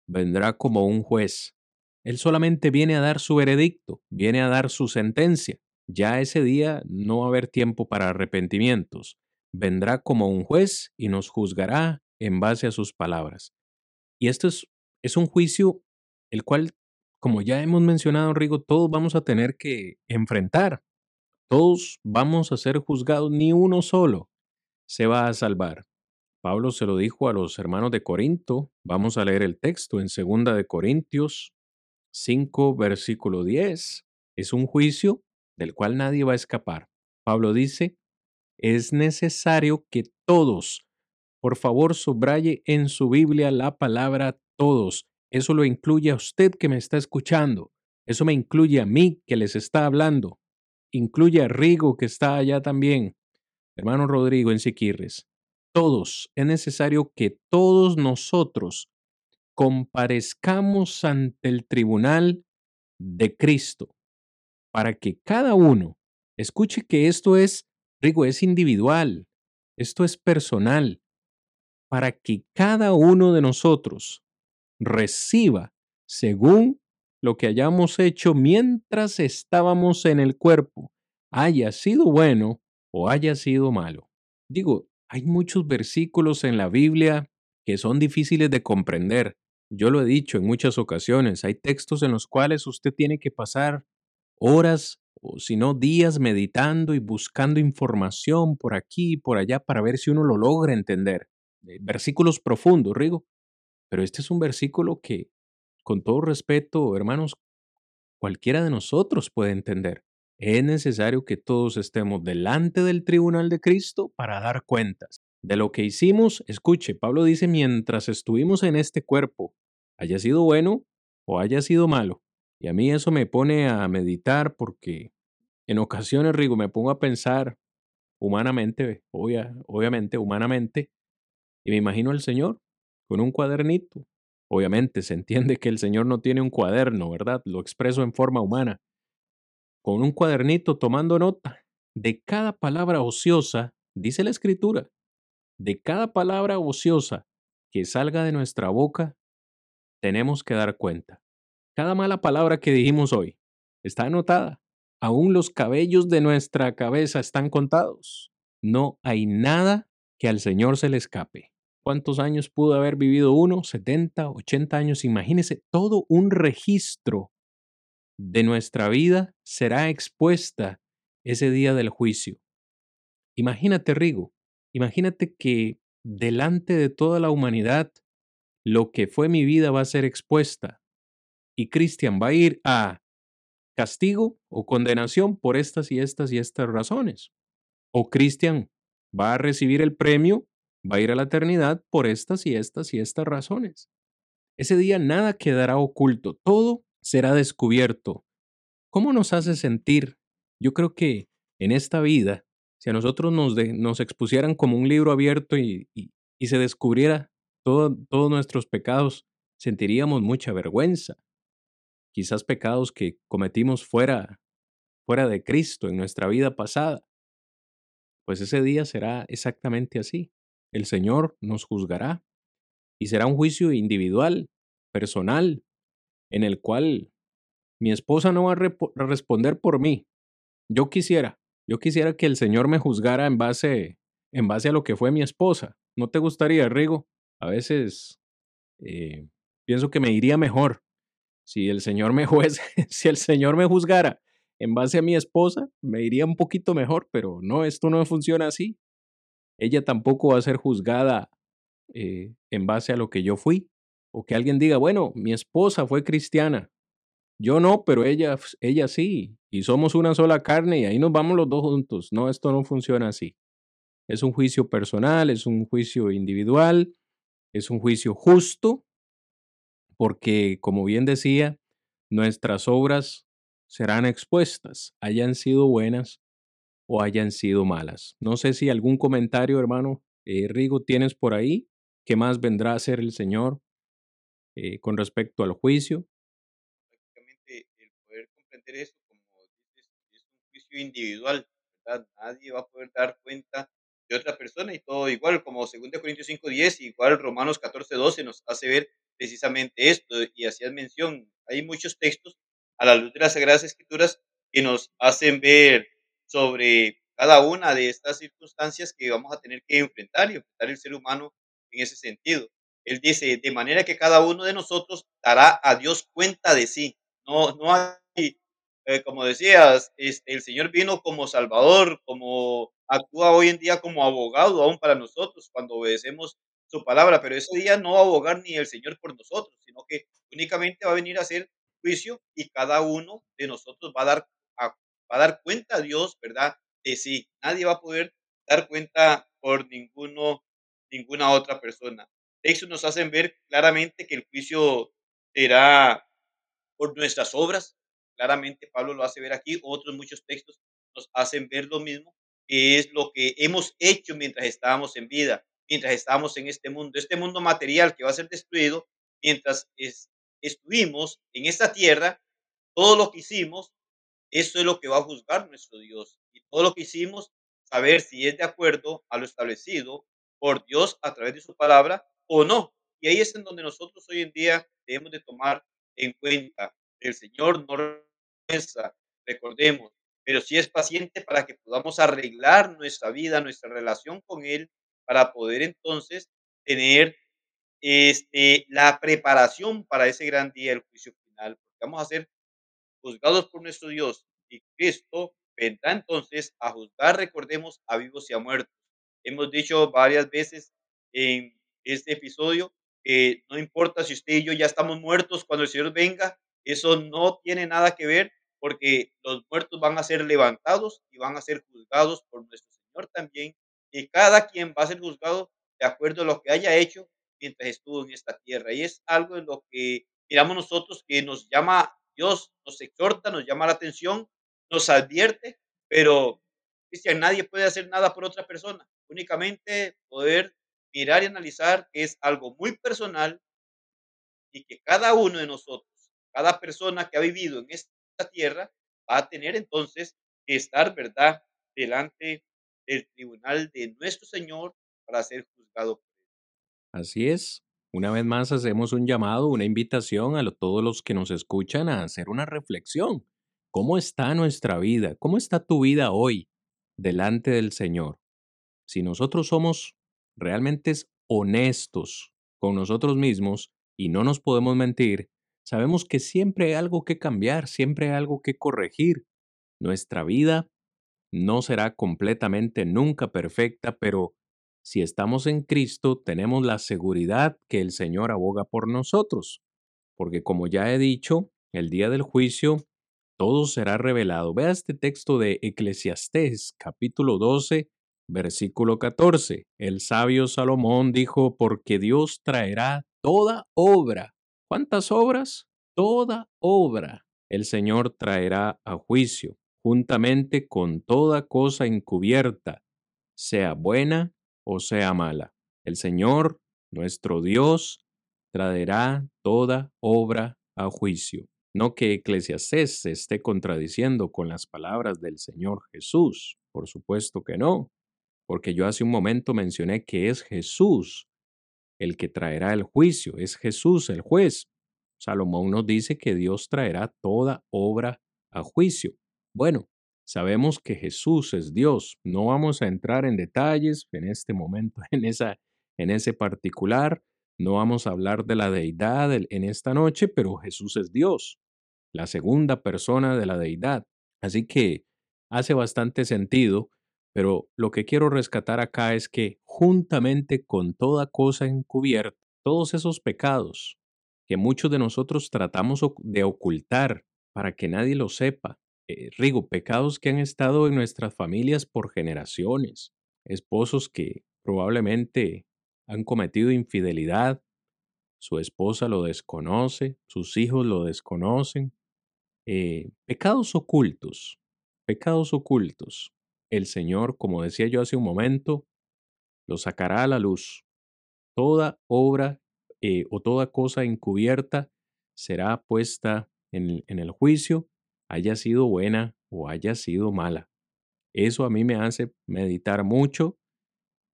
vendrá como un juez. Él solamente viene a dar su veredicto, viene a dar su sentencia. Ya ese día no va a haber tiempo para arrepentimientos. Vendrá como un juez y nos juzgará en base a sus palabras. Y esto es es un juicio el cual, como ya hemos mencionado, Rigo, todos vamos a tener que enfrentar. Todos vamos a ser juzgados, ni uno solo se va a salvar. Pablo se lo dijo a los hermanos de Corinto. Vamos a leer el texto en 2 de Corintios 5, versículo 10. Es un juicio del cual nadie va a escapar. Pablo dice, es necesario que todos, por favor, subraye en su Biblia la palabra todos. Eso lo incluye a usted que me está escuchando. Eso me incluye a mí que les está hablando. Incluye a Rigo que está allá también. Hermano Rodrigo en Siquirres. Todos. Es necesario que todos nosotros comparezcamos ante el tribunal de Cristo para que cada uno escuche que esto es, Rigo, es individual, esto es personal, para que cada uno de nosotros reciba según lo que hayamos hecho mientras estábamos en el cuerpo, haya sido bueno o haya sido malo. Digo, hay muchos versículos en la Biblia que son difíciles de comprender. Yo lo he dicho en muchas ocasiones, hay textos en los cuales usted tiene que pasar horas o si no días meditando y buscando información por aquí y por allá para ver si uno lo logra entender. Eh, versículos profundos, Rigo. Pero este es un versículo que, con todo respeto, hermanos, cualquiera de nosotros puede entender. Es necesario que todos estemos delante del tribunal de Cristo para dar cuentas. De lo que hicimos, escuche, Pablo dice, mientras estuvimos en este cuerpo, haya sido bueno o haya sido malo. Y a mí eso me pone a meditar porque en ocasiones, Rigo, me pongo a pensar humanamente, obviamente, humanamente, y me imagino al Señor con un cuadernito. Obviamente se entiende que el Señor no tiene un cuaderno, ¿verdad? Lo expreso en forma humana. Con un cuadernito tomando nota de cada palabra ociosa, dice la Escritura, de cada palabra ociosa que salga de nuestra boca, tenemos que dar cuenta. Cada mala palabra que dijimos hoy está anotada. Aún los cabellos de nuestra cabeza están contados. No hay nada que al Señor se le escape. ¿Cuántos años pudo haber vivido uno? 70, 80 años. Imagínese, todo un registro de nuestra vida será expuesta ese día del juicio. Imagínate, Rigo, imagínate que delante de toda la humanidad, lo que fue mi vida va a ser expuesta y Cristian va a ir a castigo o condenación por estas y estas y estas razones. O Cristian va a recibir el premio, va a ir a la eternidad por estas y estas y estas razones. Ese día nada quedará oculto, todo será descubierto. ¿Cómo nos hace sentir? Yo creo que en esta vida, si a nosotros nos, expusieran como un libro abierto y, y, se descubriera todo, todos nuestros pecados, sentiríamos mucha vergüenza. Quizás pecados que cometimos fuera, fuera de Cristo en nuestra vida pasada. Pues ese día será exactamente así. El Señor nos juzgará y será un juicio individual, personal, en el cual mi esposa no va a, responder por mí. Yo quisiera, yo quisiera que el Señor me juzgara en base, en base a lo que fue mi esposa. ¿No te gustaría, Rigo? A veces eh, pienso que me iría mejor si el Señor me juez, si el Señor me juzgara en base a mi esposa, me iría un poquito mejor, pero no, esto no funciona así. Ella tampoco va a ser juzgada eh, en base a lo que yo fui. O que alguien diga, bueno, mi esposa fue cristiana, yo no, pero ella, ella sí. Y somos una sola carne y ahí nos vamos los dos juntos. No, esto no funciona así. Es un juicio personal, es un juicio individual, es un juicio justo, porque, como bien decía, nuestras obras serán expuestas, hayan sido buenas o hayan sido malas. No sé si algún comentario, hermano eh, Rigo, tienes por ahí. ¿Qué más vendrá a hacer el Señor eh, con respecto al juicio? eso, como dices, es un juicio individual, ¿verdad? Nadie va a poder dar cuenta de otra persona y todo igual, como 2 Corintios 5.10, igual Romanos 14.12 nos hace ver precisamente esto, y hacías mención, hay muchos textos a la luz de las Sagradas Escrituras que nos hacen ver sobre cada una de estas circunstancias que vamos a tener que enfrentar y enfrentar el ser humano en ese sentido. Él dice, de manera que cada uno de nosotros dará a Dios cuenta de sí. No, no hay eh, como decías, este, el Señor vino como Salvador, como actúa hoy en día como abogado aún para nosotros cuando obedecemos su palabra, pero ese día no va a abogar ni el Señor por nosotros, sino que únicamente va a venir a hacer juicio y cada uno de nosotros va a dar, va a dar cuenta a Dios, ¿verdad? De sí. Nadie va a poder dar cuenta por ninguno, ninguna otra persona. Eso nos hacen ver claramente que el juicio será por nuestras obras, Claramente Pablo lo hace ver aquí, otros muchos textos nos hacen ver lo mismo, es lo que hemos hecho mientras estábamos en vida, mientras estábamos en este mundo, este mundo material que va a ser destruido, mientras estuvimos en esta tierra, todo lo que hicimos, eso es lo que va a juzgar nuestro Dios. Y todo lo que hicimos, saber si es de acuerdo a lo establecido por Dios a través de su palabra o no. Y ahí es en donde nosotros hoy en día debemos de tomar en cuenta. El Señor no recordemos, pero sí es paciente para que podamos arreglar nuestra vida, nuestra relación con Él, para poder entonces tener este, la preparación para ese gran día del juicio final, vamos a ser juzgados por nuestro Dios y Cristo vendrá entonces a juzgar, recordemos, a vivos y a muertos. Hemos dicho varias veces en este episodio que no importa si usted y yo ya estamos muertos cuando el Señor venga, eso no tiene nada que ver porque los muertos van a ser levantados y van a ser juzgados por nuestro Señor también, y cada quien va a ser juzgado de acuerdo a lo que haya hecho mientras estuvo en esta tierra. Y es algo en lo que miramos nosotros que nos llama Dios, nos exhorta, nos llama la atención, nos advierte, pero Cristian, nadie puede hacer nada por otra persona, únicamente poder mirar y analizar que es algo muy personal y que cada uno de nosotros, cada persona que ha vivido en esta tierra, va a tener entonces que estar, ¿verdad?, delante del tribunal de nuestro Señor para ser juzgado Así es. Una vez más hacemos un llamado, una invitación a todos los que nos escuchan a hacer una reflexión. ¿Cómo está nuestra vida? ¿Cómo está tu vida hoy delante del Señor? Si nosotros somos realmente honestos con nosotros mismos y no nos podemos mentir, sabemos que siempre hay algo que cambiar, siempre hay algo que corregir. Nuestra vida no será completamente nunca perfecta, pero si estamos en Cristo, tenemos la seguridad que el Señor aboga por nosotros. Porque como ya he dicho, el día del juicio, todo será revelado. Vea este texto de Eclesiastés, capítulo 12, versículo 14. El sabio Salomón dijo, porque Dios traerá toda obra. ¿Cuántas obras? Toda obra. El Señor traerá a juicio juntamente con toda cosa encubierta, sea buena o sea mala. El Señor, nuestro Dios, traerá toda obra a juicio. No que Eclesiastés se esté contradiciendo con las palabras del Señor Jesús, por supuesto que no, porque yo hace un momento mencioné que es Jesús el que traerá el juicio, es Jesús el juez. Salomón nos dice que Dios traerá toda obra a juicio. Bueno, sabemos que Jesús es Dios. No vamos a entrar en detalles en este momento, en, esa, en ese particular. No vamos a hablar de la deidad en esta noche, pero Jesús es Dios, la segunda persona de la deidad. Así que hace bastante sentido, pero lo que quiero rescatar acá es que juntamente con toda cosa encubierta, todos esos pecados que muchos de nosotros tratamos de ocultar para que nadie lo sepa, eh, Rigo, pecados que han estado en nuestras familias por generaciones, esposos que probablemente han cometido infidelidad, su esposa lo desconoce, sus hijos lo desconocen, eh, pecados ocultos, pecados ocultos. El Señor, como decía yo hace un momento, lo sacará a la luz. Toda obra eh, o toda cosa encubierta será puesta en el juicio haya sido buena o haya sido mala. Eso a mí me hace meditar mucho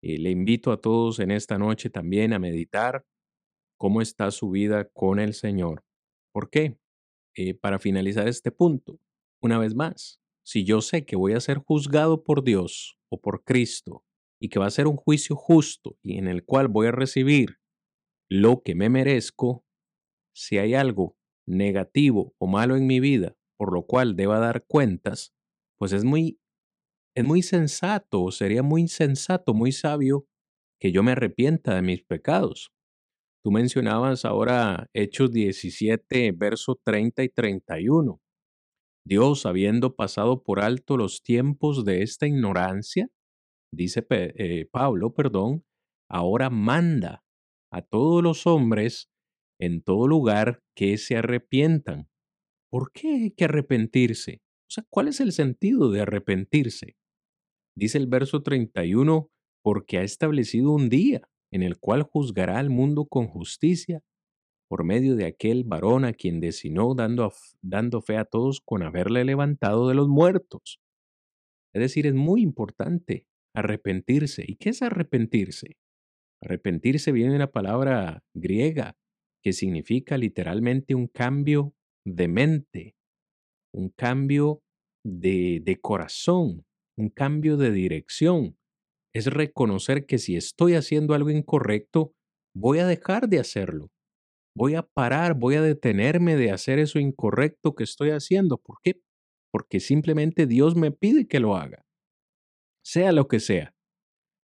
y le invito a todos en esta noche también a meditar cómo está su vida con el Señor. ¿Por qué? Eh, para finalizar este punto, una vez más, si yo sé que voy a ser juzgado por Dios o por Cristo y que va a ser un juicio justo y en el cual voy a recibir lo que me merezco, si hay algo negativo o malo en mi vida por lo cual deba dar cuentas, pues es muy, es muy sensato, sería muy insensato, muy sabio que yo me arrepienta de mis pecados. Tú mencionabas ahora Hechos 17, verso 30 y 31. Dios, habiendo pasado por alto los tiempos de esta ignorancia, dice eh, Pablo, perdón, ahora manda a todos los hombres en todo lugar que se arrepientan ¿Por qué hay que arrepentirse? O sea, ¿cuál es el sentido de arrepentirse? Dice el verso 31, porque ha establecido un día en el cual juzgará al mundo con justicia por medio de aquel varón a quien designó dando, dando fe a todos con haberle levantado de los muertos. Es decir, es muy importante arrepentirse. ¿Y qué es arrepentirse? Arrepentirse viene de una palabra griega que significa literalmente un cambio de mente, un cambio de, de corazón, un cambio de dirección. Es reconocer que si estoy haciendo algo incorrecto, voy a dejar de hacerlo. Voy a parar, voy a detenerme de hacer eso incorrecto que estoy haciendo. ¿Por qué? Porque simplemente Dios me pide que lo haga. Sea lo que sea.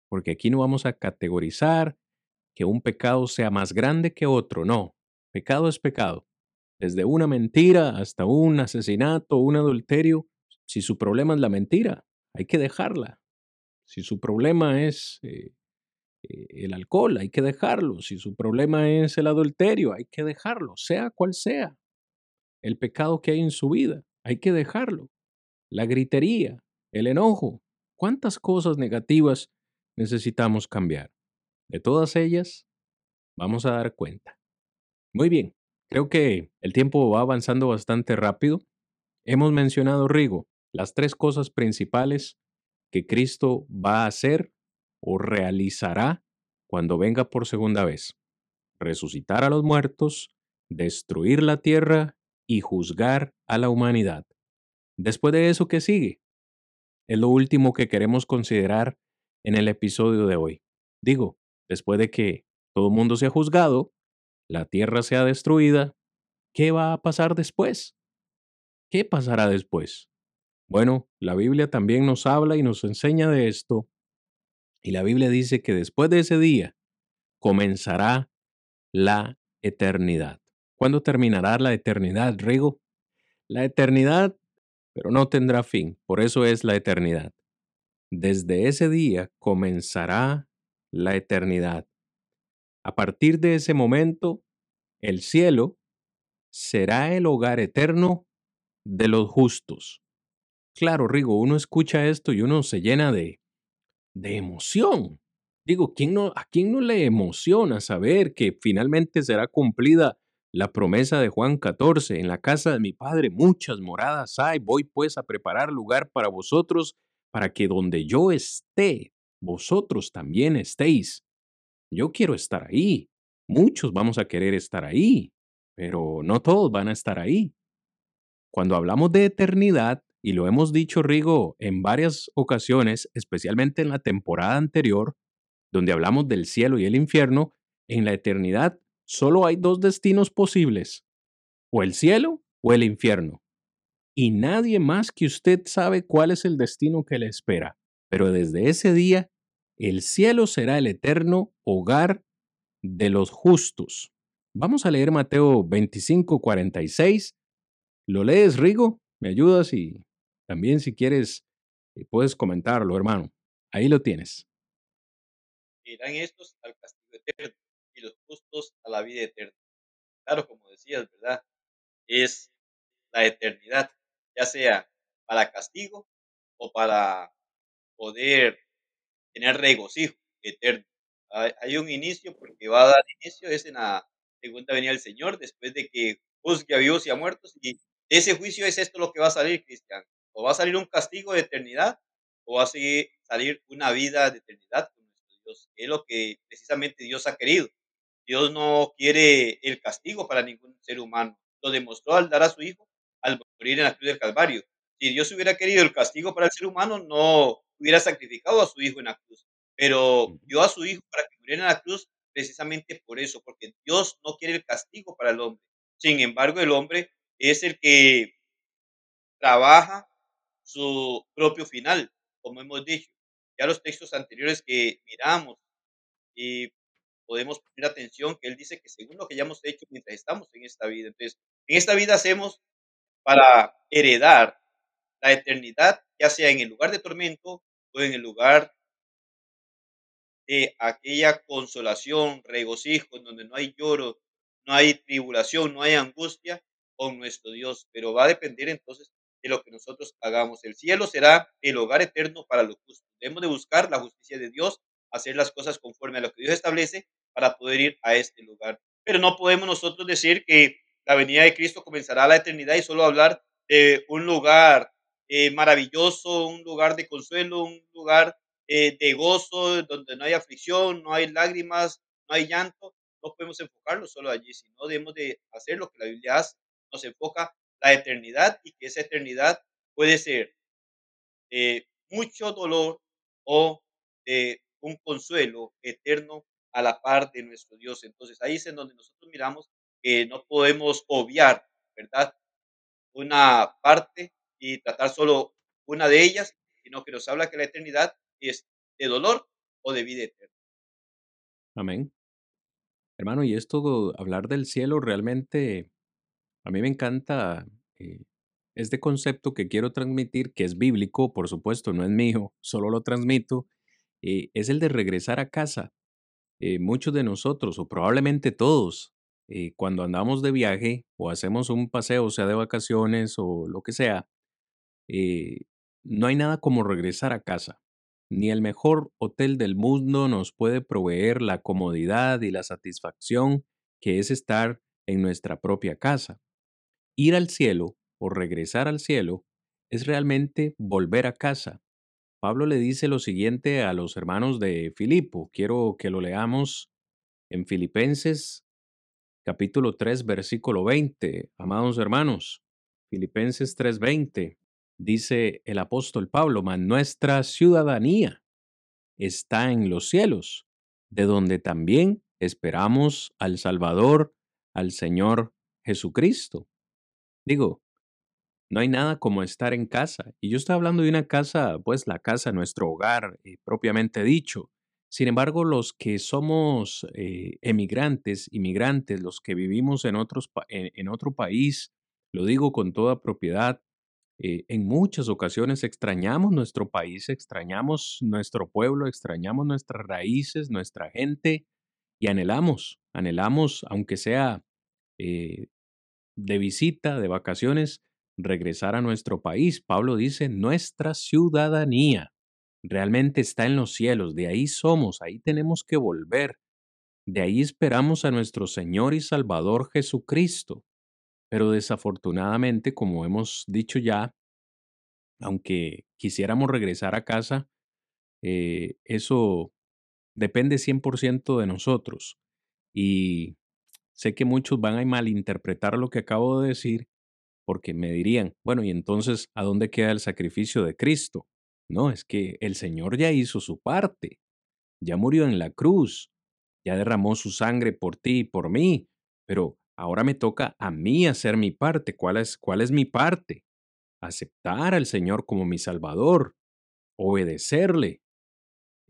Porque aquí no vamos a categorizar que un pecado sea más grande que otro. No, pecado es pecado desde una mentira hasta un asesinato, un adulterio, si su problema es la mentira, hay que dejarla. Si su problema es eh, eh, el alcohol, hay que dejarlo. Si su problema es el adulterio, hay que dejarlo, sea cual sea el pecado que hay en su vida, hay que dejarlo. La gritería, el enojo, ¿cuántas cosas negativas necesitamos cambiar? De todas ellas, vamos a dar cuenta. Muy bien, Creo que el tiempo va avanzando bastante rápido. Hemos mencionado, Rigo, las tres cosas principales que Cristo va a hacer o realizará cuando venga por segunda vez. resucitar a los muertos, destruir la tierra y juzgar a la humanidad. Después de eso, ¿qué sigue? Es lo último que queremos considerar en el episodio de hoy. Digo, después de que todo el mundo sea juzgado, la tierra sea destruida, ¿qué va a pasar después? ¿Qué pasará después? Bueno, la Biblia también nos habla y nos enseña de esto. Y la Biblia dice que después de ese día comenzará la eternidad. ¿Cuándo terminará la eternidad, Rigo? La eternidad, pero no tendrá fin, por eso es la eternidad. Desde ese día comenzará la eternidad. A partir de ese momento, el cielo será el hogar eterno de los justos. Claro, Rigo, uno escucha esto y uno se llena de, de emoción. Digo, ¿quién no, ¿a quién no le emociona saber que finalmente será cumplida la promesa de Juan 14? En la casa de mi Padre muchas moradas hay, voy pues a preparar lugar para vosotros, para que donde yo esté, vosotros también estéis. Yo quiero estar ahí. Muchos vamos a querer estar ahí, pero no todos van a estar ahí. Cuando hablamos de eternidad, y lo hemos dicho, Rigo, en varias ocasiones, especialmente en la temporada anterior, donde hablamos del cielo y el infierno, en la eternidad solo hay dos destinos posibles, o el cielo o el infierno. Y nadie más que usted sabe cuál es el destino que le espera. Pero desde ese día, el cielo será el eterno hogar de los justos. Vamos a leer Mateo 25, 46. ¿Lo lees, Rigo? ¿Me ayudas? Y también si quieres, eh, puedes comentarlo, hermano. Ahí lo tienes. Irán estos al castigo eterno y los justos a la vida eterna. Claro, como decías, ¿verdad? Es la eternidad, ya sea para castigo o para poder tener regocijo eterno. Hay un inicio porque va a dar inicio, es en la segunda venida del Señor, después de que juzgue a vivos y a muertos. Y ese juicio es esto lo que va a salir, Cristian. O va a salir un castigo de eternidad, o va a salir una vida de eternidad con nuestro Dios. Es lo que precisamente Dios ha querido. Dios no quiere el castigo para ningún ser humano. Lo demostró al dar a su Hijo al morir en la cruz del Calvario. Si Dios hubiera querido el castigo para el ser humano, no hubiera sacrificado a su Hijo en la cruz pero dio a su hijo para que muriera en la cruz precisamente por eso, porque Dios no quiere el castigo para el hombre. Sin embargo, el hombre es el que trabaja su propio final, como hemos dicho. Ya los textos anteriores que miramos y podemos poner atención que él dice que según lo que ya hemos hecho mientras estamos en esta vida. Entonces, en esta vida hacemos para heredar la eternidad, ya sea en el lugar de tormento en el lugar de aquella consolación, regocijo, donde no hay lloro, no hay tribulación, no hay angustia con nuestro Dios. Pero va a depender entonces de lo que nosotros hagamos. El cielo será el hogar eterno para los justos. Debemos de buscar la justicia de Dios, hacer las cosas conforme a lo que Dios establece para poder ir a este lugar. Pero no podemos nosotros decir que la venida de Cristo comenzará la eternidad y solo hablar de un lugar eh, maravilloso, un lugar de consuelo, un lugar eh, de gozo, donde no hay aflicción, no hay lágrimas, no hay llanto, no podemos enfocarlo solo allí, sino debemos de hacer lo que la Biblia hace, nos enfoca la eternidad y que esa eternidad puede ser mucho dolor o eh, un consuelo eterno a la par de nuestro Dios. Entonces ahí es en donde nosotros miramos que no podemos obviar, ¿verdad? Una parte y tratar solo una de ellas, sino que nos habla que la eternidad es de dolor o de vida eterna. Amén. Hermano, y esto, hablar del cielo, realmente a mí me encanta eh, este concepto que quiero transmitir, que es bíblico, por supuesto, no es mío, solo lo transmito, eh, es el de regresar a casa. Eh, muchos de nosotros, o probablemente todos, cuando andamos de viaje o hacemos un paseo, sea de vacaciones o lo que sea, no hay nada como regresar a casa. Ni el mejor hotel del mundo nos puede proveer la comodidad y la satisfacción que es estar en nuestra propia casa. Ir al cielo o regresar al cielo es realmente volver a casa. Pablo le dice lo siguiente a los hermanos de Filipo. Quiero que lo leamos en Filipenses capítulo 3, versículo 20. Amados hermanos, Filipenses 3:20, dice el apóstol Pablo, mas nuestra ciudadanía está en los cielos, de donde también esperamos al Salvador, al Señor Jesucristo. Digo, no hay nada como estar en casa. Y yo estoy hablando de una casa, pues la casa, nuestro hogar, eh, propiamente dicho. Sin embargo, los que somos eh, emigrantes, inmigrantes, los que vivimos en, otros, en, otro país, lo digo con toda propiedad, eh, en muchas ocasiones extrañamos nuestro país, extrañamos nuestro pueblo, extrañamos nuestras raíces, nuestra gente y anhelamos, anhelamos, aunque sea eh, de visita, de vacaciones, regresar a nuestro país. Pablo dice, nuestra ciudadanía realmente está en los cielos, de ahí somos, ahí tenemos que volver, de ahí esperamos a nuestro Señor y Salvador Jesucristo. Pero desafortunadamente, como hemos dicho ya, aunque quisiéramos regresar a casa, eh, eso depende 100% de nosotros. Y sé que muchos van a malinterpretar lo que acabo de decir porque me dirían, bueno, y entonces, ¿a dónde queda el sacrificio de Cristo? No, es que el Señor ya hizo su parte, ya murió en la cruz, ya derramó su sangre por ti y por mí, pero ahora me toca a mí hacer mi parte. ¿Cuál es, cuál es mi parte? Aceptar al Señor como mi Salvador, obedecerle,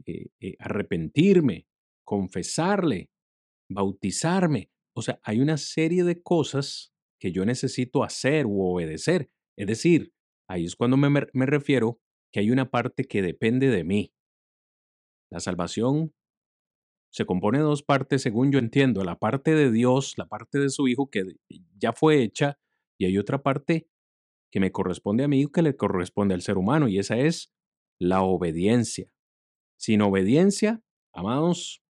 eh, eh, arrepentirme, confesarle, bautizarme. O sea, hay una serie de cosas que yo necesito hacer u obedecer. Es decir, ahí es cuando me, me refiero que hay una parte que depende de mí. La salvación se compone de dos partes, según yo entiendo. La parte de Dios, la parte de su Hijo que ya fue hecha, y hay otra parte que me corresponde a mí y que le corresponde al ser humano, y esa es la obediencia. Sin obediencia, amados,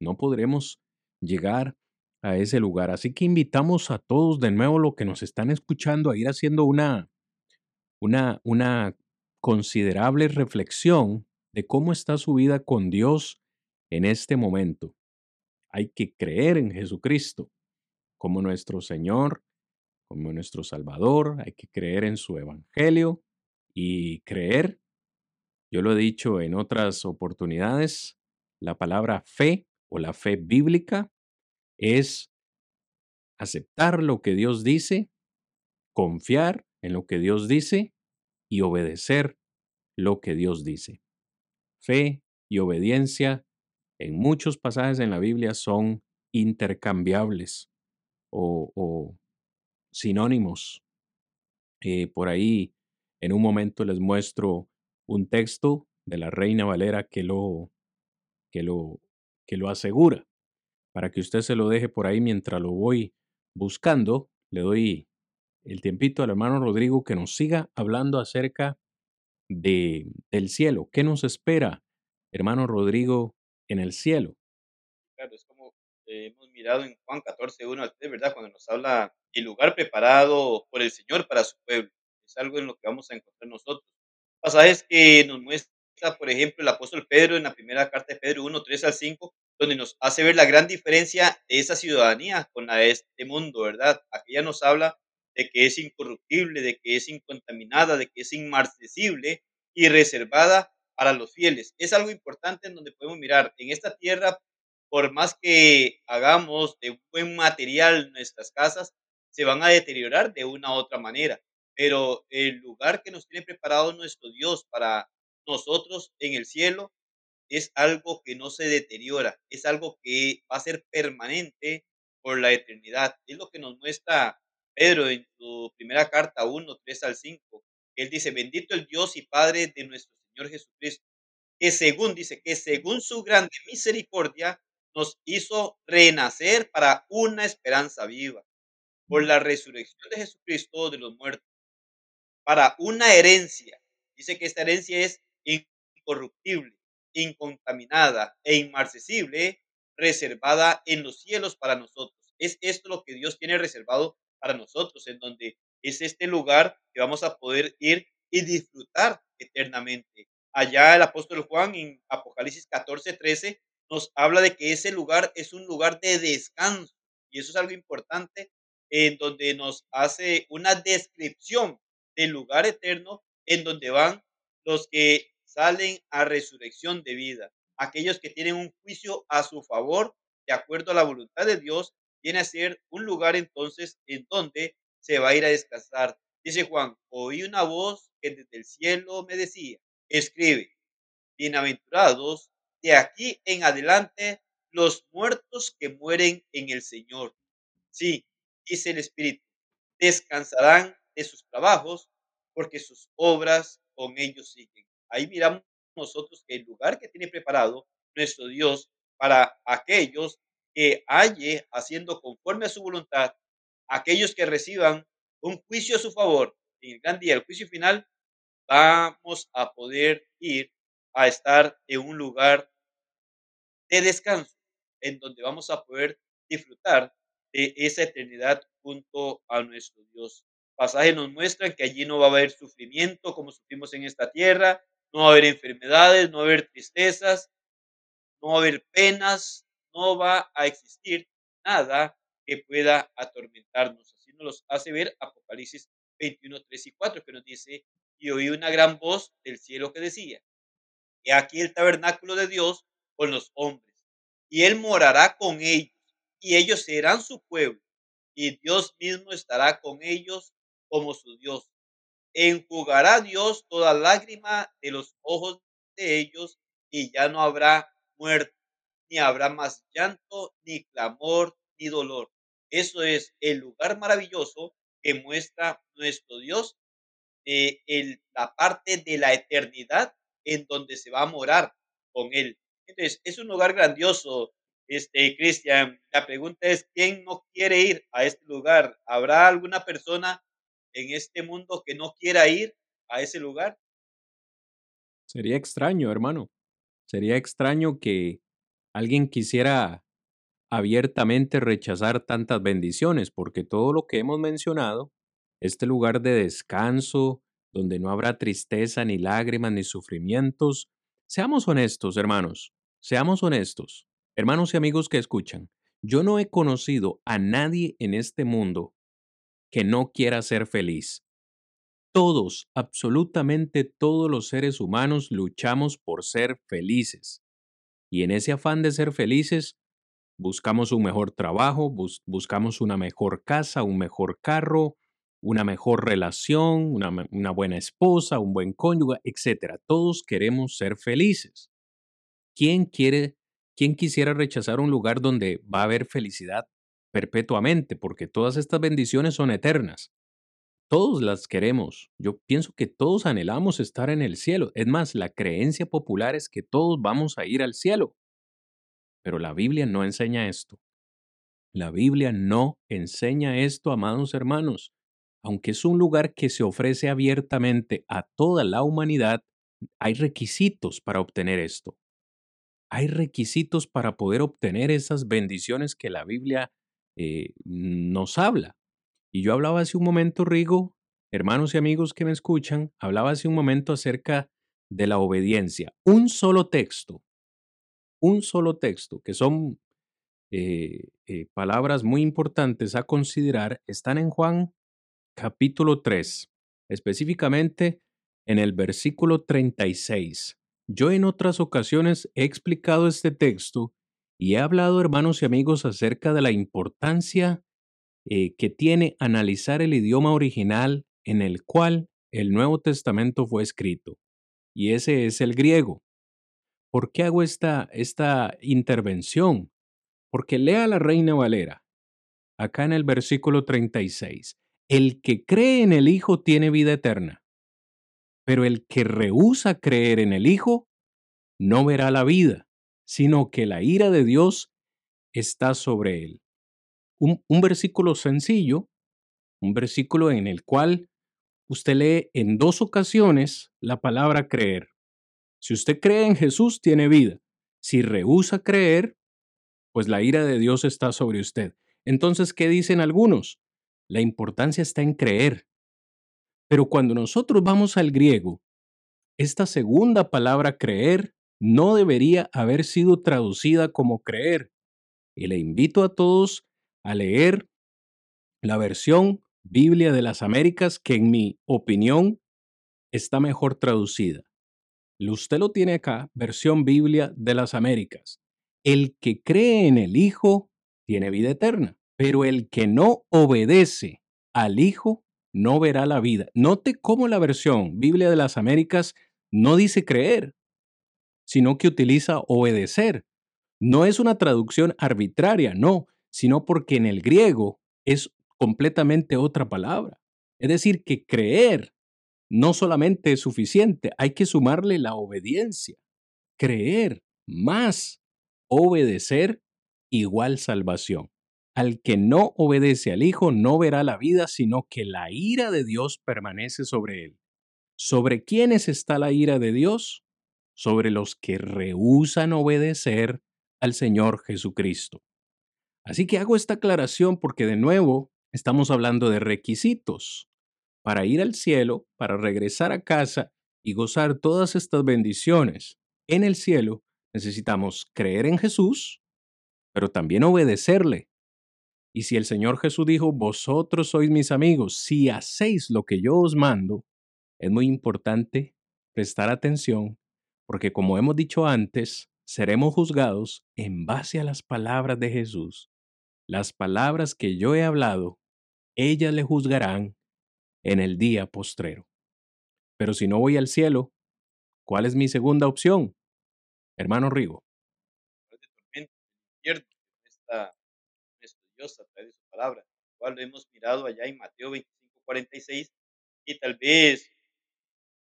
no podremos llegar a ese lugar. Así que invitamos a todos de nuevo lo que nos están escuchando a ir haciendo una, una, una considerable reflexión de cómo está su vida con Dios en este momento. Hay que creer en Jesucristo como nuestro Señor, como nuestro Salvador, hay que creer en su Evangelio y creer, yo lo he dicho en otras oportunidades, la palabra fe o la fe bíblica es aceptar lo que Dios dice, confiar en lo que Dios dice y obedecer lo que Dios dice. Fe y obediencia en muchos pasajes en la Biblia son intercambiables o, sinónimos. Eh, por ahí, en un momento les muestro un texto de la Reina Valera que lo, que lo, que lo asegura. Para que usted se lo deje por ahí mientras lo voy buscando, le doy el tiempito al hermano Rodrigo que nos siga hablando acerca de, del cielo. ¿Qué nos espera, hermano Rodrigo, en el cielo? Claro, es como eh, hemos mirado en Juan 14, 1 al 3, ¿verdad? Cuando nos habla el lugar preparado por el Señor para su pueblo. Es algo en lo que vamos a encontrar nosotros. Pasajes que nos muestra, por ejemplo, el apóstol Pedro en la primera carta de Pedro 1, 3 al 5, donde nos hace ver la gran diferencia de esa ciudadanía con la de este mundo, ¿verdad? Aquella nos habla de que es incorruptible, de que es incontaminada, de que es inmarcesible y reservada para los fieles. Es algo importante en donde podemos mirar, en esta tierra, por más que hagamos de buen material nuestras casas, se van a deteriorar de una u otra manera. Pero el lugar que nos tiene preparado nuestro Dios para nosotros en el cielo es algo que no se deteriora, es algo que va a ser permanente por la eternidad. Es lo que nos muestra Pedro en su primera carta 1, 3 al 5, él dice, bendito el Dios y Padre de nuestro Señor Jesucristo, que según, dice, que según su grande misericordia nos hizo renacer para una esperanza viva, por la resurrección de Jesucristo de los muertos, para una herencia. Dice que esta herencia es incorruptible, incontaminada e inmarcesible, reservada en los cielos para nosotros. Es esto lo que Dios tiene reservado para nosotros, en donde es este lugar que vamos a poder ir y disfrutar eternamente. Allá el apóstol Juan en Apocalipsis 14, 13 nos habla de que ese lugar es un lugar de descanso, Y eso es algo importante en donde nos hace una descripción del lugar eterno en donde van los que salen a resurrección de vida, aquellos que tienen un juicio a su favor de acuerdo a la voluntad de Dios, viene a ser un lugar entonces en donde se va a ir a descansar. Dice Juan, oí una voz que desde el cielo me decía, escribe, bienaventurados de aquí en adelante los muertos que mueren en el Señor. Sí, dice el Espíritu, descansarán de sus trabajos porque sus obras con ellos siguen. Ahí miramos nosotros el lugar que tiene preparado nuestro Dios para aquellos que halle haciendo conforme a su voluntad, aquellos que reciban un juicio a su favor en el gran día, el juicio final, vamos a poder ir a estar en un lugar de descanso, en donde vamos a poder disfrutar de esa eternidad junto a nuestro Dios. Pasajes nos muestran que allí no va a haber sufrimiento como sufrimos en esta tierra, no va a haber enfermedades, no va a haber tristezas, no va a haber penas, no va a existir nada que pueda atormentarnos. Nos hace ver Apocalipsis 21, 3 y 4, que nos dice, y oí una gran voz del cielo que decía, que aquí el tabernáculo de Dios con los hombres, y él morará con ellos, y ellos serán su pueblo, y Dios mismo estará con ellos como su Dios. Enjugará Dios toda lágrima de los ojos de ellos, y ya no habrá muerte, ni habrá más llanto, ni clamor, ni dolor. Eso es el lugar maravilloso que muestra nuestro Dios, eh, la parte de la eternidad en donde se va a morar con Él. Entonces, es un lugar grandioso, este, Cristian. La pregunta es, ¿quién no quiere ir a este lugar? ¿Habrá alguna persona en este mundo que no quiera ir a ese lugar? Sería extraño, hermano. Sería extraño que alguien quisiera abiertamente rechazar tantas bendiciones, porque todo lo que hemos mencionado, este lugar de descanso, donde no habrá tristeza, ni lágrimas, ni sufrimientos, seamos honestos, hermanos, seamos honestos, hermanos y amigos que escuchan, yo no he conocido a nadie en este mundo que no quiera ser feliz. Todos, absolutamente todos los seres humanos luchamos por ser felices. Y en ese afán de ser felices, buscamos un mejor trabajo, buscamos una mejor casa, un mejor carro, una mejor relación, una, buena esposa, un buen cónyuge, etc. Todos queremos ser felices. ¿Quién quiere, quién quisiera rechazar un lugar donde va a haber felicidad perpetuamente? Porque todas estas bendiciones son eternas. Todos las queremos. Yo pienso que todos anhelamos estar en el cielo. Es más, la creencia popular es que todos vamos a ir al cielo. Pero la Biblia no enseña esto. La Biblia no enseña esto, amados hermanos. Aunque es un lugar que se ofrece abiertamente a toda la humanidad, hay requisitos para obtener esto. Hay requisitos para poder obtener esas bendiciones que la Biblia eh, nos habla. Y yo hablaba hace un momento, Rigo, hermanos y amigos que me escuchan, hablaba hace un momento acerca de la obediencia. Un solo texto, un solo texto, que son eh, eh, palabras muy importantes a considerar, están en Juan capítulo 3, específicamente en el versículo 36. Yo en otras ocasiones he explicado este texto y he hablado, hermanos y amigos, acerca de la importancia eh, que tiene analizar el idioma original en el cual el Nuevo Testamento fue escrito, y ese es el griego. ¿Por qué hago esta, esta intervención? Porque lea la Reina Valera, acá en el versículo 36. El que cree en el Hijo tiene vida eterna, pero el que rehúsa creer en el Hijo no verá la vida, sino que la ira de Dios está sobre él un, versículo sencillo, un versículo en el cual usted lee en dos ocasiones la palabra creer. Si usted cree en Jesús, tiene vida. Si rehúsa creer, pues la ira de Dios está sobre usted. Entonces, ¿qué dicen algunos? La importancia está en creer. Pero cuando nosotros vamos al griego, esta segunda palabra creer no debería haber sido traducida como creer. Y le invito a todos a leer la versión Biblia de las Américas, que en mi opinión está mejor traducida. Usted lo tiene acá, versión Biblia de las Américas. El que cree en el Hijo tiene vida eterna, pero el que no obedece al Hijo no verá la vida. Note cómo la versión Biblia de las Américas no dice creer, sino que utiliza obedecer. No es una traducción arbitraria, no, sino porque en el griego es completamente otra palabra. Es decir, que creer no solamente es suficiente, hay que sumarle la obediencia. Creer más obedecer igual salvación. Al que no obedece al Hijo no verá la vida, sino que la ira de Dios permanece sobre él. ¿Sobre quiénes está la ira de Dios? Sobre los que rehúsan obedecer al Señor Jesucristo. Así que hago esta aclaración porque de nuevo estamos hablando de requisitos. Para ir al cielo, para regresar a casa y gozar todas estas bendiciones en el cielo, necesitamos creer en Jesús, pero también obedecerle. Y si el Señor Jesús dijo, vosotros sois mis amigos, si hacéis lo que yo os mando, es muy importante prestar atención, porque como hemos dicho antes, seremos juzgados en base a las palabras de Jesús. Las palabras que yo he hablado, ellas le juzgarán en el día postrero. Pero si no voy al cielo, ¿cuál es mi segunda opción? Hermano Rigo. Esta estudiosa a través de su palabra, cual lo hemos mirado allá en Mateo 25, 46, y tal vez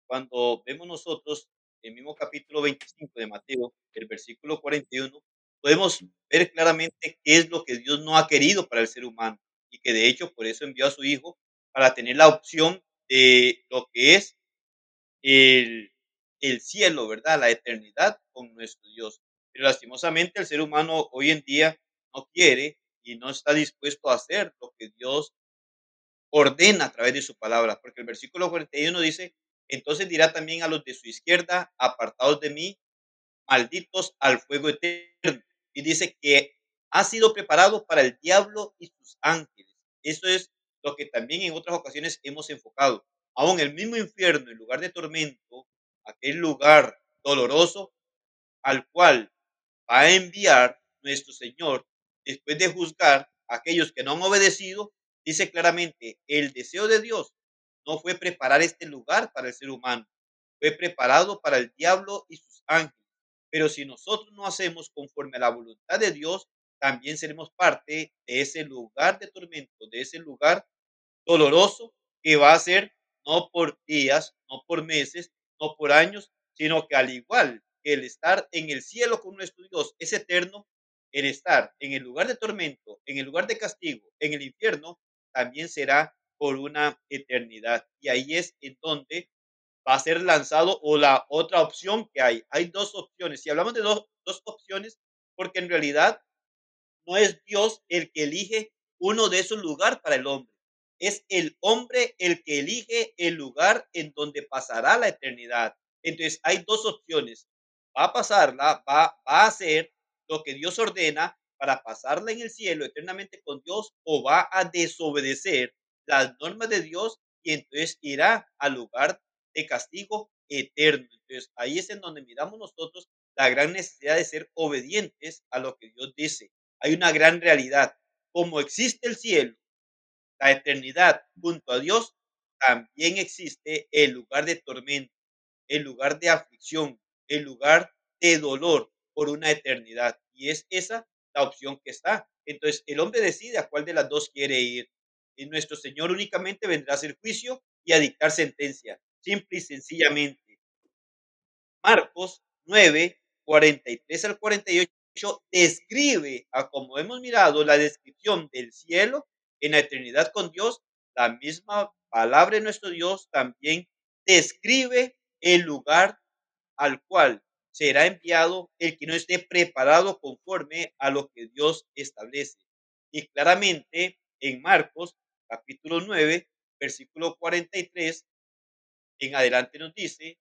cuando vemos nosotros el mismo capítulo 25 de Mateo, el versículo 41, podemos ver claramente qué es lo que Dios no ha querido para el ser humano y que de hecho por eso envió a su Hijo para tener la opción de lo que es el el cielo, ¿verdad? La eternidad con nuestro Dios. Pero lastimosamente el ser humano hoy en día no quiere y no está dispuesto a hacer lo que Dios ordena a través de su palabra, porque el versículo 41 dice, entonces dirá también a los de su izquierda, apartados de mí, malditos al fuego eterno. Y dice que ha sido preparado para el diablo y sus ángeles. Eso es lo que también en otras ocasiones hemos enfocado. Aún el mismo infierno, en lugar de tormento, aquel lugar doloroso al cual va a enviar nuestro Señor después de juzgar a aquellos que no han obedecido, dice claramente, el deseo de Dios no fue preparar este lugar para el ser humano, fue preparado para el diablo y sus ángeles. Pero si nosotros no hacemos conforme a la voluntad de Dios, también seremos parte de ese lugar de tormento, de ese lugar doloroso que va a ser no por días, no por meses, no por años, sino que al igual que el estar en el cielo con nuestro Dios es eterno, el estar en el lugar de tormento, en el lugar de castigo, en el infierno, también será por una eternidad. Y ahí es en donde va a ser lanzado o la otra opción que hay. Hay dos opciones. Si hablamos de dos, dos opciones, porque en realidad no es Dios el que elige uno de esos lugares para el hombre es el hombre el que elige el lugar en donde pasará la eternidad. Entonces hay dos opciones. Va a pasarla, va, a hacer lo que Dios ordena para pasarla en el cielo eternamente con Dios o va a desobedecer las normas de Dios y entonces irá al lugar de castigo eterno. Entonces ahí es en donde miramos nosotros la gran necesidad de ser obedientes a lo que Dios dice. Hay una gran realidad. Como existe el cielo la eternidad junto a Dios, también existe el lugar de tormento, el lugar de aflicción, el lugar de dolor por una eternidad. Y es esa la opción que está. Entonces, el hombre decide a cuál de las dos quiere ir. Y nuestro Señor únicamente vendrá a hacer juicio y a dictar sentencia, simple y sencillamente. Marcos 9, 43 al 48 describe, a como hemos mirado, la descripción del cielo en la eternidad con Dios, la misma palabra de nuestro Dios también describe el lugar al cual será enviado el que no esté preparado conforme a lo que Dios establece. Y claramente en Marcos capítulo 9, versículo 43, en adelante nos dice,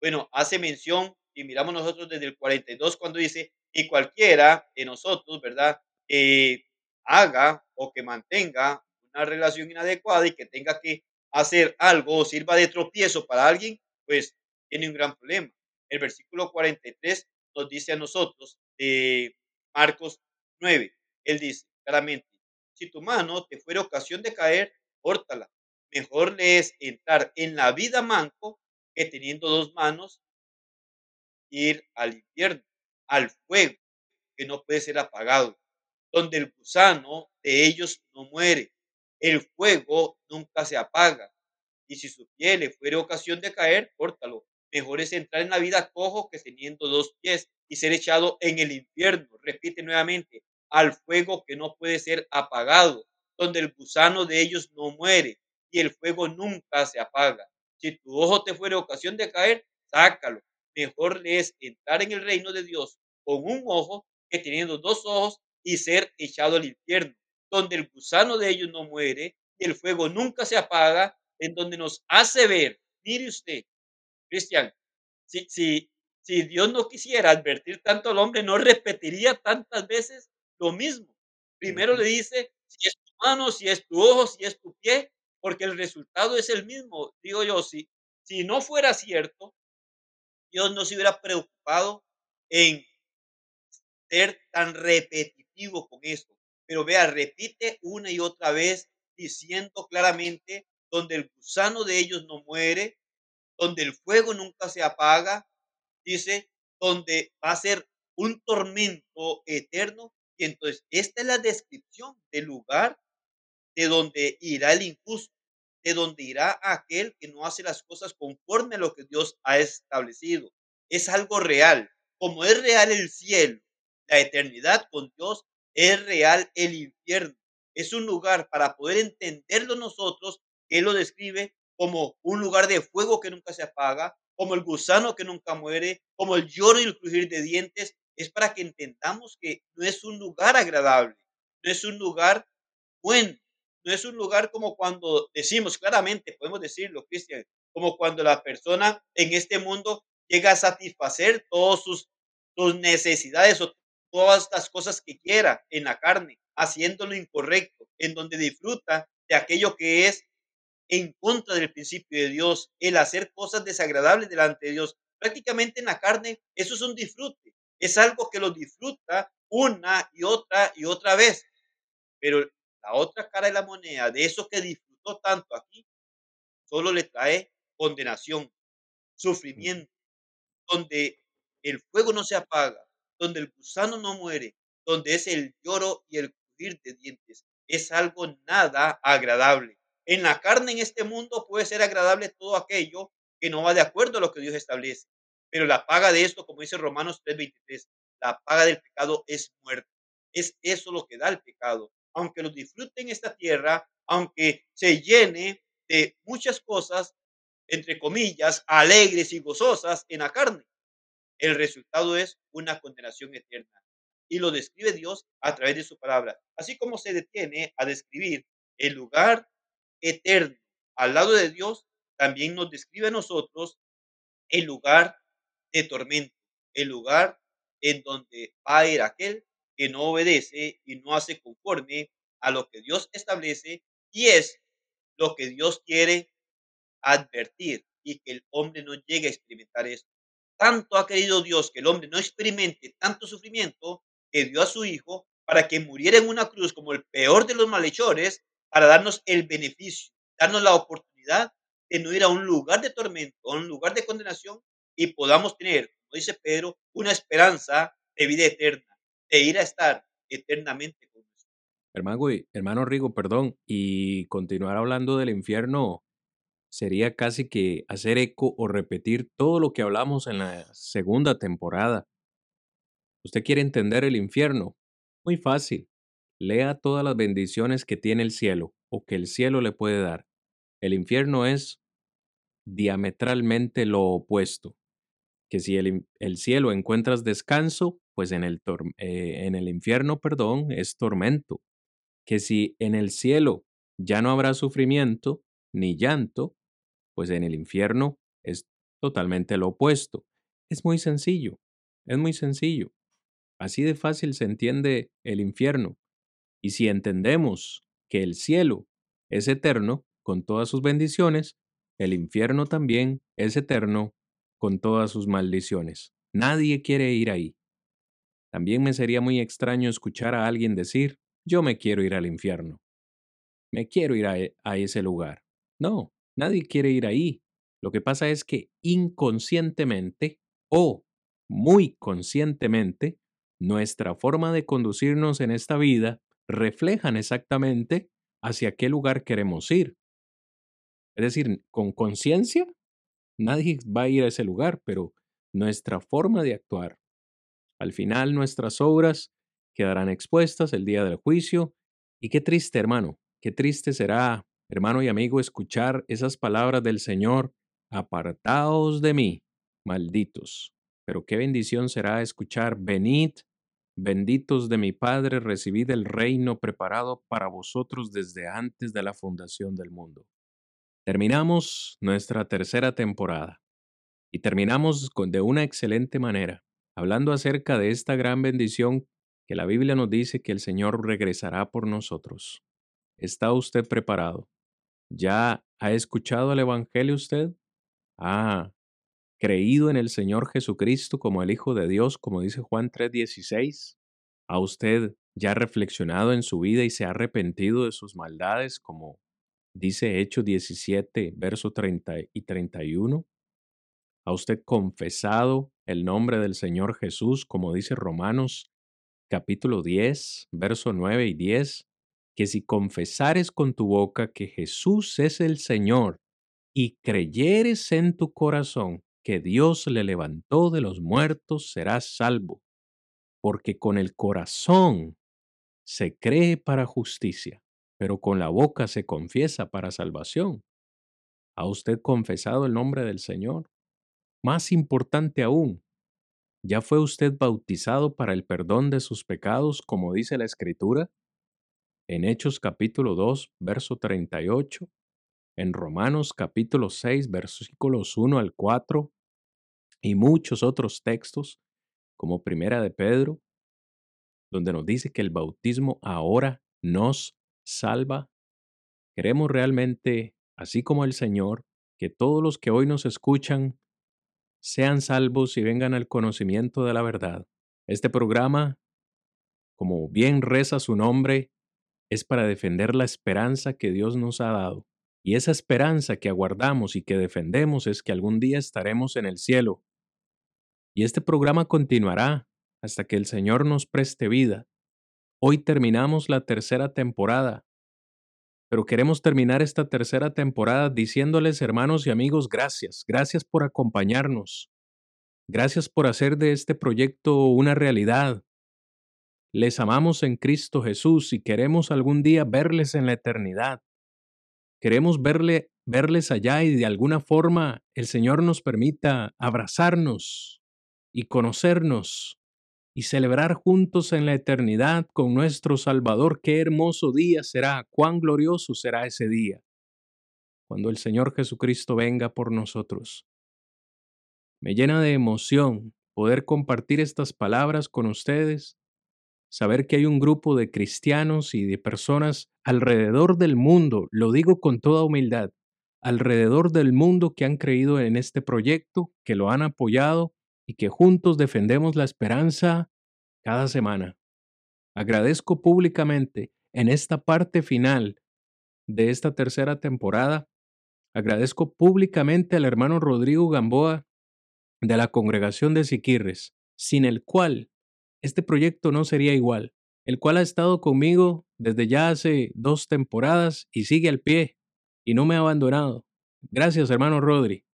bueno, hace mención y miramos nosotros desde el 42 cuando dice, y cualquiera de nosotros, ¿verdad? Eh, haga o que mantenga una relación inadecuada y que tenga que hacer algo o sirva de tropiezo para alguien, pues tiene un gran problema. El versículo 43 nos dice a nosotros de Marcos 9, él dice claramente, si tu mano te fuera ocasión de caer, córtala. Mejor le es entrar en la vida manco que teniendo dos manos ir al infierno, al fuego que no puede ser apagado, donde el gusano de ellos no muere, el fuego nunca se apaga, y si su pie le fuere ocasión de caer, córtalo. Mejor es entrar en la vida cojo que teniendo dos pies y ser echado en el infierno. Repite nuevamente, al fuego que no puede ser apagado, donde el gusano de ellos no muere y el fuego nunca se apaga. Si tu ojo te fuere ocasión de caer, sácalo. Mejor le es entrar en el reino de Dios con un ojo que teniendo dos ojos y ser echado al infierno, donde el gusano de ellos no muere y el fuego nunca se apaga, en donde nos hace ver, mire usted, Cristian, si, si, si Dios no quisiera advertir tanto al hombre, no repetiría tantas veces lo mismo. Primero le dice, si es tu mano, si es tu ojo, si es tu pie, porque el resultado es el mismo. Digo yo, si, si no fuera cierto, Dios no se hubiera preocupado en ser tan repetitivo con esto. Pero vea, repite una y otra vez diciendo claramente donde el gusano de ellos no muere, donde el fuego nunca se apaga, dice, donde va a ser un tormento eterno. Y entonces, esta es la descripción del lugar de donde irá el injusto, de donde irá aquel que no hace las cosas conforme a lo que Dios ha establecido. Es algo real. Como es real el cielo, la eternidad con Dios, es real el infierno. Es un lugar para poder entenderlo nosotros, Él lo describe como un lugar de fuego que nunca se apaga, como el gusano que nunca muere, como el lloro y el crujir de dientes. Es para que entendamos que no es un lugar agradable, no es un lugar bueno, no es un lugar como cuando decimos claramente, podemos decirlo, Cristian, como cuando la persona en este mundo llega a satisfacer todas sus, sus necesidades o todas las cosas que quiera en la carne, haciendo lo incorrecto, en donde disfruta de aquello que es en contra del principio de Dios, el hacer cosas desagradables delante de Dios. Prácticamente en la carne, eso es un disfrute, es algo que lo disfruta una y otra y otra vez. Pero la otra cara de la moneda, de eso que disfrutó tanto aquí, solo le trae condenación, sufrimiento, donde el fuego no se apaga, donde el gusano no muere, donde es el lloro y el crujir de dientes. Es algo nada agradable. En la carne en este mundo puede ser agradable todo aquello que no va de acuerdo a lo que Dios establece. Pero la paga de esto, como dice Romanos 3:23, la paga del pecado es muerte. Es eso lo que da el pecado. Aunque lo disfrute en esta tierra, aunque se llene de muchas cosas, entre comillas, alegres y gozosas en la carne, el resultado es una condenación eterna. Y lo describe Dios a través de su palabra. Así como se detiene a describir el lugar eterno al lado de Dios, también nos describe a nosotros el lugar de tormento, el lugar en donde va a ir aquel que no obedece y no hace conforme a lo que Dios establece y es lo que Dios quiere advertir y que el hombre no llegue a experimentar esto. Tanto ha querido Dios que el hombre no experimente tanto sufrimiento que dio a su Hijo para que muriera en una cruz como el peor de los malhechores, para darnos el beneficio, darnos la oportunidad de no ir a un lugar de tormento, a un lugar de condenación y podamos tener, como dice Pedro, una esperanza de vida eterna, de ir a estar eternamente con Dios. Hermano, hermano Rigo, perdón, y continuar hablando del infierno sería casi que hacer eco o repetir todo lo que hablamos en la segunda temporada. ¿Usted quiere entender el infierno? Muy fácil. Lea todas las bendiciones que tiene el cielo o que el cielo le puede dar. El infierno es diametralmente lo opuesto. Que si el, el cielo encuentras descanso, pues en el, eh, en el infierno, perdón, es tormento. Que si en el cielo ya no habrá sufrimiento ni llanto, pues en el infierno es totalmente lo opuesto. Es muy sencillo, es muy sencillo. Así de fácil se entiende el infierno. Y si entendemos que el cielo es eterno con todas sus bendiciones, el infierno también es eterno con todas sus maldiciones. Nadie quiere ir ahí. También me sería muy extraño escuchar a alguien decir, yo me quiero ir al infierno. Me quiero ir a, e, ese lugar. No, nadie quiere ir ahí. Lo que pasa es que inconscientemente o muy conscientemente, nuestra forma de conducirnos en esta vida reflejan exactamente hacia qué lugar queremos ir. Es decir, con conciencia, nadie va a ir a ese lugar, pero nuestra forma de actuar, al final nuestras obras quedarán expuestas el día del juicio. Y qué triste, hermano, qué triste será, hermano y amigo, escuchar esas palabras del Señor, apartaos de mí, malditos. Pero qué bendición será escuchar, venid, benditos de mi Padre, recibid el reino preparado para vosotros desde antes de la fundación del mundo. Terminamos nuestra tercera temporada y terminamos de una excelente manera, hablando acerca de esta gran bendición que la Biblia nos dice que el Señor regresará por nosotros. ¿Está usted preparado? ¿Ya ha escuchado el Evangelio usted? Ah, creído en el Señor Jesucristo como el Hijo de Dios, como dice Juan 3:16? ¿Ha usted ya reflexionado en su vida y se ha arrepentido de sus maldades, como dice Hechos 17, verso 30 y 31? ¿Ha usted confesado el nombre del Señor Jesús, como dice Romanos capítulo 10, verso 9 y 10? Que si confesares con tu boca que Jesús es el Señor y creyeres en tu corazón que Dios le levantó de los muertos, serás salvo, porque con el corazón se cree para justicia, pero con la boca se confiesa para salvación. ¿Ha usted confesado el nombre del Señor? Más importante aún, ¿ya fue usted bautizado para el perdón de sus pecados, como dice la Escritura? En Hechos capítulo 2, verso 38, en Romanos capítulo 6, versículos 1 al 4, y muchos otros textos, como Primera de Pedro, donde nos dice que el bautismo ahora nos salva. Queremos realmente, así como el Señor, que todos los que hoy nos escuchan sean salvos y vengan al conocimiento de la verdad. Este programa, como bien reza su nombre, es para defender la esperanza que Dios nos ha dado. Y esa esperanza que aguardamos y que defendemos es que algún día estaremos en el cielo. Y este programa continuará hasta que el Señor nos preste vida. Hoy terminamos la tercera temporada, pero queremos terminar esta tercera temporada diciéndoles, hermanos y amigos, gracias, gracias por acompañarnos, gracias por hacer de este proyecto una realidad. Les amamos en Cristo Jesús y queremos algún día verles en la eternidad. Queremos verle, verles allá y de alguna forma el Señor nos permita abrazarnos y conocernos y celebrar juntos en la eternidad con nuestro Salvador. Qué hermoso día será, cuán glorioso será ese día, cuando el Señor Jesucristo venga por nosotros. Me llena de emoción poder compartir estas palabras con ustedes, saber que hay un grupo de cristianos y de personas alrededor del mundo, lo digo con toda humildad, alrededor del mundo que han creído en este proyecto, que lo han apoyado y que juntos defendemos la esperanza cada semana. Agradezco públicamente en esta parte final de esta tercera temporada, agradezco públicamente al hermano Rodrigo Gamboa de la congregación de Siquirres, sin el cual este proyecto no sería igual el cual ha estado conmigo desde ya hace dos temporadas y sigue al pie y no me ha abandonado. Gracias, hermano Rodri.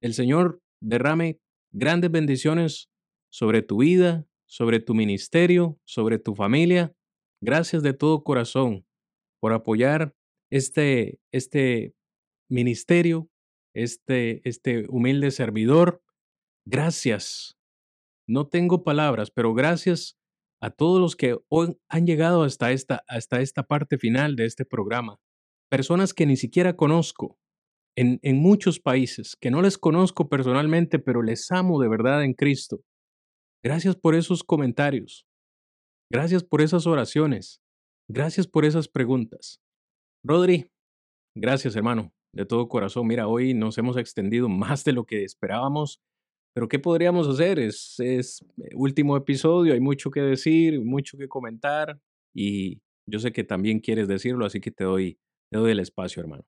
El Señor derrame grandes bendiciones sobre tu vida, sobre tu ministerio, sobre tu familia. Gracias de todo corazón por apoyar este, este ministerio, este, este humilde servidor. Gracias. No tengo palabras, pero gracias a todos los que hoy han llegado hasta esta, hasta esta parte final de este programa. Personas que ni siquiera conozco en, en muchos países, que no les conozco personalmente, pero les amo de verdad en Cristo. Gracias por esos comentarios. Gracias por esas oraciones. Gracias por esas preguntas. Rodri, gracias hermano, de todo corazón. Mira, hoy nos hemos extendido más de lo que esperábamos, pero ¿qué podríamos hacer? Es, es eh, último episodio, hay mucho que decir, mucho que comentar y yo sé que también quieres decirlo, así que te doy, te doy el espacio, hermano.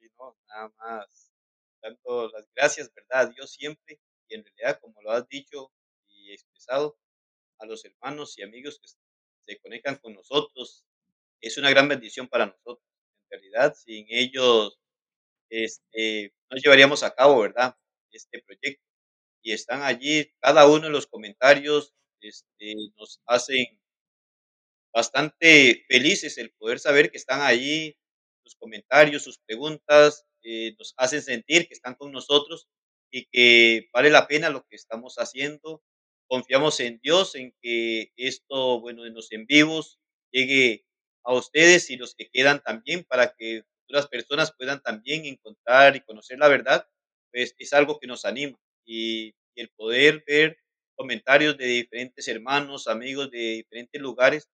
Sí, no, nada más. Dando las gracias, ¿verdad? Dios siempre, y en realidad, como lo has dicho y expresado, a los hermanos y amigos que se conectan con nosotros, es una gran bendición para nosotros. En realidad, sin ellos, este, no llevaríamos a cabo, ¿verdad? Este proyecto. Y están allí, cada uno de los comentarios, este, nos hacen bastante felices el poder saber que están ahí, sus comentarios, sus preguntas, eh, nos hacen sentir que están con nosotros y que vale la pena lo que estamos haciendo. Confiamos en Dios, en que esto, bueno, de los en vivos llegue a ustedes y los que quedan también para que otras personas puedan también encontrar y conocer la verdad, pues es algo que nos anima y, y el poder ver comentarios de diferentes hermanos, amigos de diferentes lugares,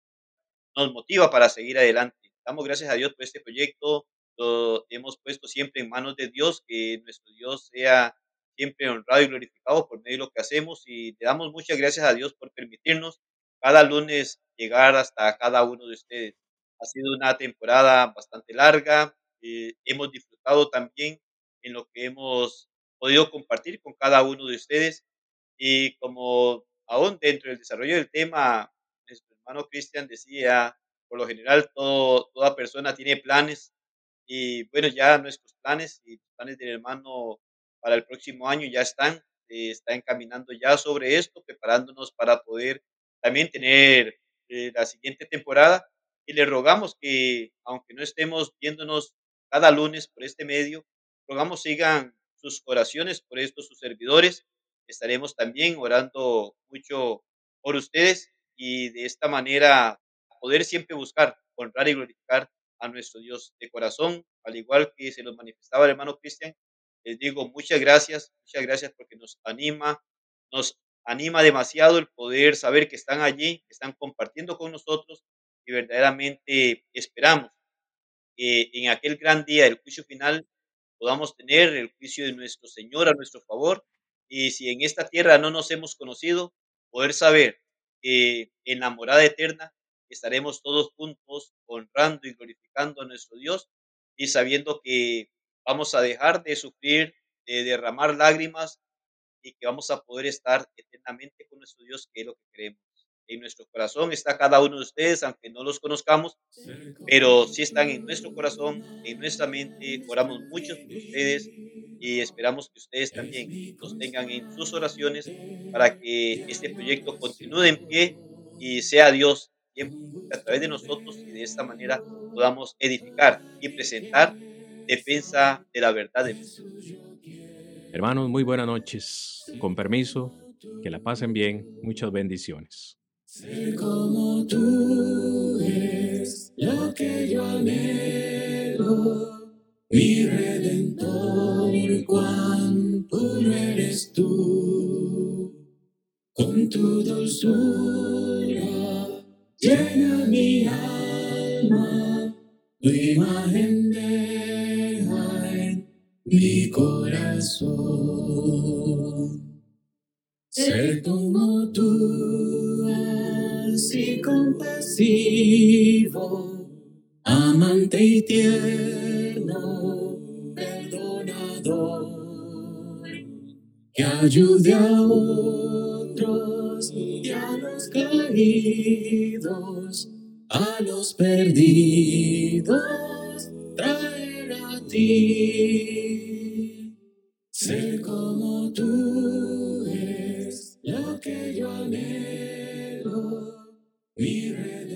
nos motiva para seguir adelante. Damos gracias a Dios por este proyecto, lo hemos puesto siempre en manos de Dios, que nuestro Dios sea siempre honrado y glorificado por medio de lo que hacemos y le damos muchas gracias a Dios por permitirnos cada lunes llegar hasta cada uno de ustedes. Ha sido una temporada bastante larga, eh, hemos disfrutado también en lo que hemos podido compartir con cada uno de ustedes. Y como aún dentro del desarrollo del tema nuestro hermano Cristian decía, por lo general todo, toda persona tiene planes y bueno, ya nuestros planes y planes del hermano para el próximo año ya están, eh, está encaminando ya sobre esto, preparándonos para poder también tener eh, la siguiente temporada. Y le rogamos que, aunque no estemos viéndonos cada lunes por este medio, rogamos sigan sus oraciones por estos sus servidores. Estaremos también orando mucho por ustedes y de esta manera poder siempre buscar, honrar y glorificar a nuestro Dios de corazón, al igual que se los manifestaba el hermano Cristian. Les digo muchas gracias, muchas gracias porque nos anima, nos anima demasiado el poder saber que están allí, que están compartiendo con nosotros y verdaderamente esperamos que en aquel gran día del juicio final podamos tener el juicio de nuestro Señor a nuestro favor y si en esta tierra no nos hemos conocido, poder saber que en la morada eterna estaremos todos juntos honrando y glorificando a nuestro Dios y sabiendo que vamos a dejar de sufrir, de derramar lágrimas y que vamos a poder estar eternamente con nuestro Dios, que es lo que creemos. En nuestro corazón está cada uno de ustedes, aunque no los conozcamos, pero sí están en nuestro corazón, en nuestra mente. Oramos mucho por ustedes y esperamos que ustedes también nos tengan en sus oraciones para que este proyecto continúe en pie y sea Dios a través de nosotros y de esta manera podamos edificar y presentar defensa de la verdad de Dios. Hermanos, muy buenas noches. Con permiso, que la pasen bien. Muchas bendiciones. Ser como tú es lo que yo anhelo, mi redentor, cuanto no eres tú, con tu dulzura llena mi alma, tu imagen deja en mi corazón. Ser como tú, así compasivo, amante y tierno, perdonador, que ayude a otros y a los caídos, a los perdidos, traer a ti. Ser como tú es lo que yo anhelo, Wir reden.